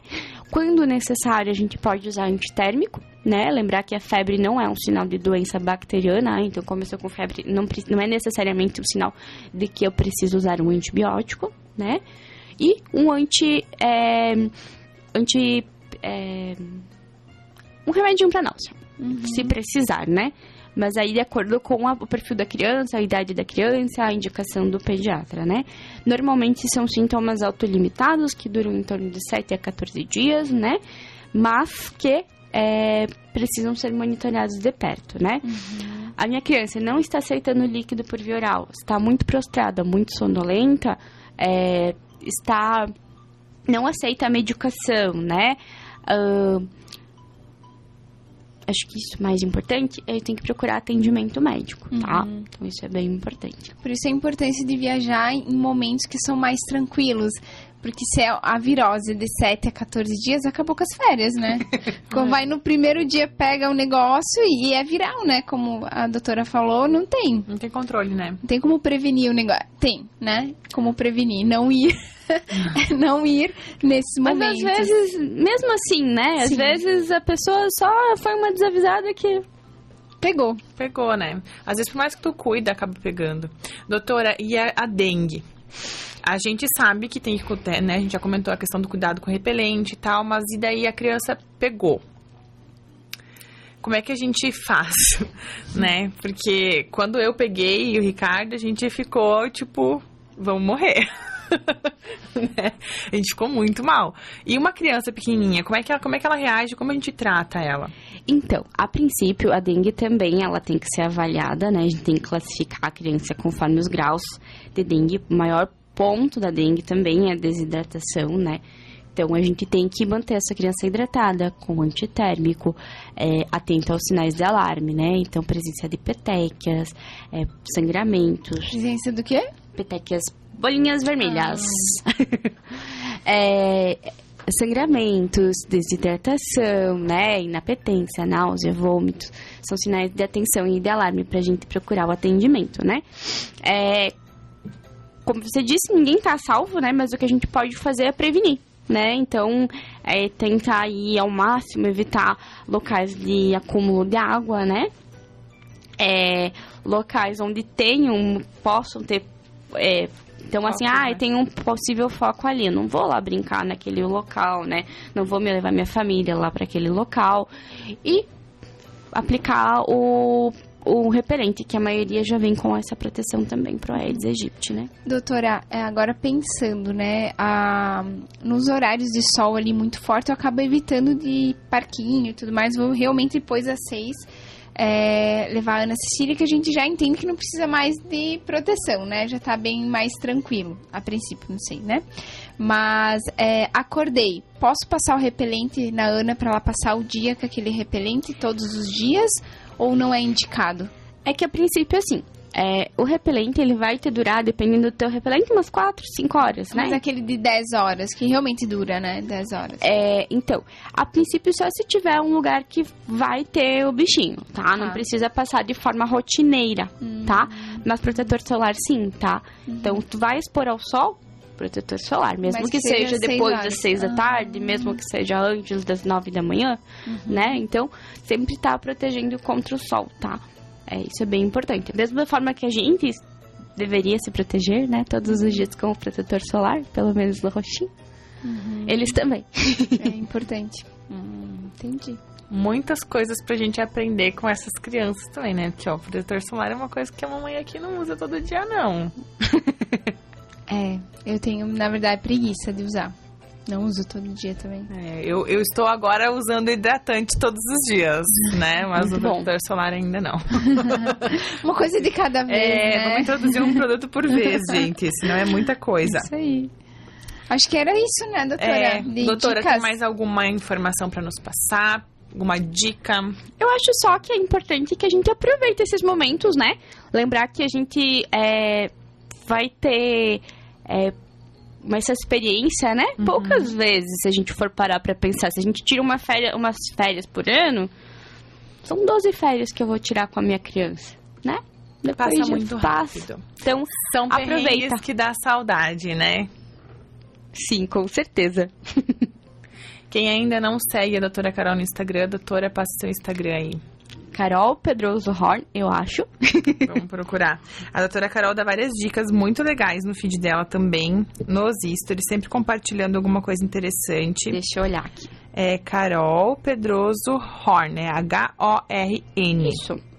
Quando necessário, a gente pode usar antitérmico, né? Lembrar que a febre não é um sinal de doença bacteriana, então começou com febre, não, não é necessariamente um sinal de que eu preciso usar um antibiótico, né? E um anti... É, anti é, um remédio para náusea, uhum. se precisar, né? Mas aí de acordo com a, o perfil da criança, a idade da criança, a indicação do pediatra, né? Normalmente são sintomas autolimitados, que duram em torno de 7 a 14 dias, né? Mas que é, precisam ser monitorados de perto, né? Uhum. A minha criança não está aceitando líquido por via oral, está muito prostrada, muito sonolenta, é, está não aceita a medicação, né? Uh, acho que isso é mais importante, ele tem que procurar atendimento médico, tá? Uhum. Então isso é bem importante. Por isso a importância de viajar em momentos que são mais tranquilos, Porque se é a virose de 7 a 14 dias, acabou com as férias, né? Quando vai no primeiro dia, pega o negócio e é viral, né? Como a doutora falou, não tem. Não tem controle, né? Não tem como prevenir o negócio. Tem, né? Como prevenir, não ir. não ir nesses Mas momentos. às vezes, mesmo assim, né? Às Sim. vezes a pessoa só foi uma desavisada que. Pegou. Pegou, né? Às vezes, por mais que tu cuida, acaba pegando. Doutora, e a, a dengue? A gente sabe que tem que, né? A gente já comentou a questão do cuidado com repelente e tal, mas e daí a criança pegou? Como é que a gente faz, né? Porque quando eu peguei e o Ricardo, a gente ficou tipo, vamos morrer. né? A gente ficou muito mal. E uma criança pequenininha, como é que ela, como é que ela reage? Como a gente trata ela? Então, a princípio, a dengue também ela tem que ser avaliada, né? A gente tem que classificar a criança conforme os graus de dengue. Maior ponto da dengue também é a desidratação, né? Então, a gente tem que manter essa criança hidratada com antitérmico, é, atenta aos sinais de alarme, né? Então, presença de petequias, é, sangramentos, Presença do quê? petequias, bolinhas vermelhas. É, sangramentos, desidratação, né? Inapetência, náusea, vômitos. São sinais de atenção e de alarme pra gente procurar o atendimento, né? É, como você disse, ninguém tá salvo, né? Mas o que a gente pode fazer é prevenir. Né? Então, é tentar aí ao máximo evitar locais de acúmulo de água, né? É, locais onde tenham, possam ter é, então, assim, Foco, ah, né? tem um possível foco ali. Não vou lá brincar naquele local, né? Não vou me levar minha família lá para aquele local. E aplicar o, o repelente, que a maioria já vem com essa proteção também pro Aedes aegypti, né? Doutora, é, agora pensando, né, a, nos horários de sol ali muito forte, eu acabo evitando de parquinho e tudo mais, vou realmente depois às seis é, levar a Ana Cecília, que a gente já entende que não precisa mais de proteção, né, já tá bem mais tranquilo, a princípio, não sei, né, mas é, acordei, posso passar o repelente na Ana para ela passar o dia com aquele repelente todos os dias, ou não é indicado? É que a princípio, assim, é, o repelente ele vai te durar, dependendo do teu repelente, umas 4, 5 horas, né? Mas aquele de 10 horas, que realmente dura, né, 10 horas. É, então, a princípio só se tiver um lugar que vai ter o bichinho, tá? Não Tá. precisa passar de forma rotineira, tá? Mas protetor solar sim, tá? Então, tu vai expor ao sol, protetor solar, mesmo Mas que, seja seja depois horas. das seis da Ah. tarde, mesmo que seja antes das nove da manhã, né? Então, sempre tá protegendo contra o sol, tá? É, isso é bem importante. Da mesma forma que a gente deveria se proteger, né? Todos os dias com o protetor solar, pelo menos no roxinho. Eles também. É importante. Hum, entendi. Muitas coisas pra gente aprender com essas crianças também, né? Porque, ó, protetor solar é uma coisa que a mamãe aqui não usa todo dia, não. É, eu tenho, na verdade, preguiça de usar. Não uso todo dia também. É, eu, eu estou agora usando hidratante todos os dias, né? Mas Muito o protetor solar ainda não. Uma coisa de cada vez, É, né? vamos introduzir um produto por vez, gente, senão é muita coisa. Isso aí. Acho que era isso, né, doutora? É, De doutora, dicas. tem mais alguma informação pra nos passar? Alguma dica? Eu acho só que é importante que a gente aproveite esses momentos, né? Lembrar que a gente é, vai ter é, essa experiência, né? Poucas vezes, se a gente for parar pra pensar. Se a gente tira uma férias, umas férias por ano, são 12 férias que eu vou tirar com a minha criança, né? Depois Passa muito passa. rápido. Então, São Aproveita. que dá saudade, né? sim, com certeza. Quem ainda não segue a doutora Carol no Instagram, doutora, passa seu Instagram aí. Carol Pedroso Horn, eu acho. Vamos procurar. A doutora Carol dá várias dicas muito legais no feed dela também, nos stories, sempre compartilhando alguma coisa interessante. Deixa eu olhar aqui. É Carol Pedroso Horn, é H-O-R-N. Isso.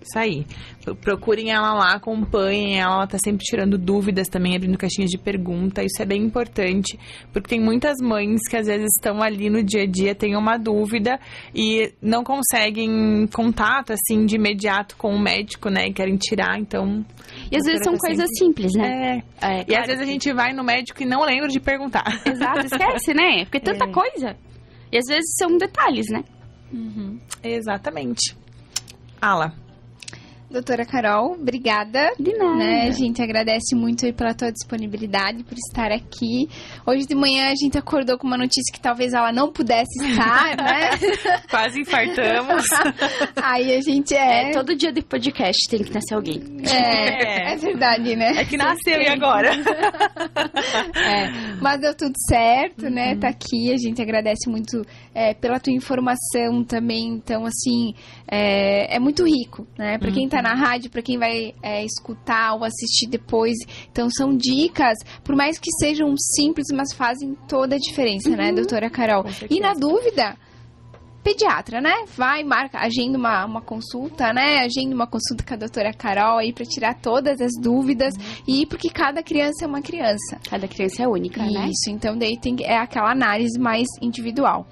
Isso aí. Pro- Procurem ela lá, acompanhem ela. Ela tá sempre tirando dúvidas também, abrindo caixinhas de pergunta. Isso é bem importante, porque tem muitas mães que às vezes estão ali no dia a dia, têm uma dúvida e não conseguem contato, assim, de imediato com o médico, né? E querem tirar, então... E às vezes são tá coisas sempre- simples, né? É. É, E claro às vezes a que- gente vai no médico e não lembra de perguntar. Exato, esquece, né? Porque tanta É. coisa. E às vezes são detalhes, né? Exatamente. Ala. Doutora Carol, obrigada. De nada. Né? A gente agradece muito aí pela tua disponibilidade, por estar aqui. Hoje de manhã a gente acordou com uma notícia que talvez ela não pudesse estar, né? Quase infartamos. aí a gente é... É, todo dia de podcast tem que nascer alguém. É, é verdade, né? É que nasceu e agora? É, mas deu tudo certo, né? Tá aqui, a gente agradece muito é, pela tua informação também. Então, assim, é, é muito rico, né? Pra quem tá na rádio, pra quem vai é, escutar ou assistir depois. Então, são dicas, por mais que sejam simples, mas fazem toda a diferença, né, doutora Carol? E na dúvida, pediatra, né? Vai, marca, agenda uma, uma consulta, né? Agenda uma consulta com a doutora Carol aí pra tirar todas as dúvidas. E porque cada criança é uma criança. Cada criança é única, né? Isso, então daí tem, é aquela análise mais individual.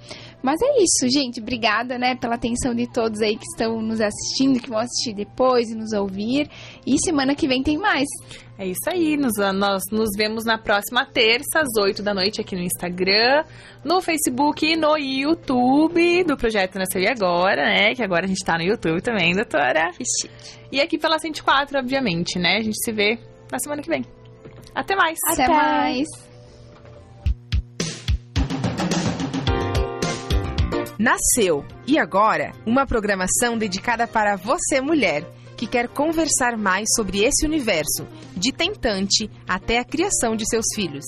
Mas é isso, gente. Obrigada, né, pela atenção de todos aí que estão nos assistindo, que vão assistir depois e nos ouvir. E semana que vem tem mais. É isso aí, nos, nós nos vemos na próxima terça, às 8 da noite, aqui no Instagram, no Facebook e no YouTube do Projeto Nasceu e Agora, né? Que agora a gente tá no YouTube também, doutora. Que chique. E aqui pela 104, obviamente, né? A gente se vê na semana que vem. Até mais! Até, Até. mais. Nasceu e agora uma programação dedicada para você mulher que quer conversar mais sobre esse universo, de tentante até a criação de seus filhos.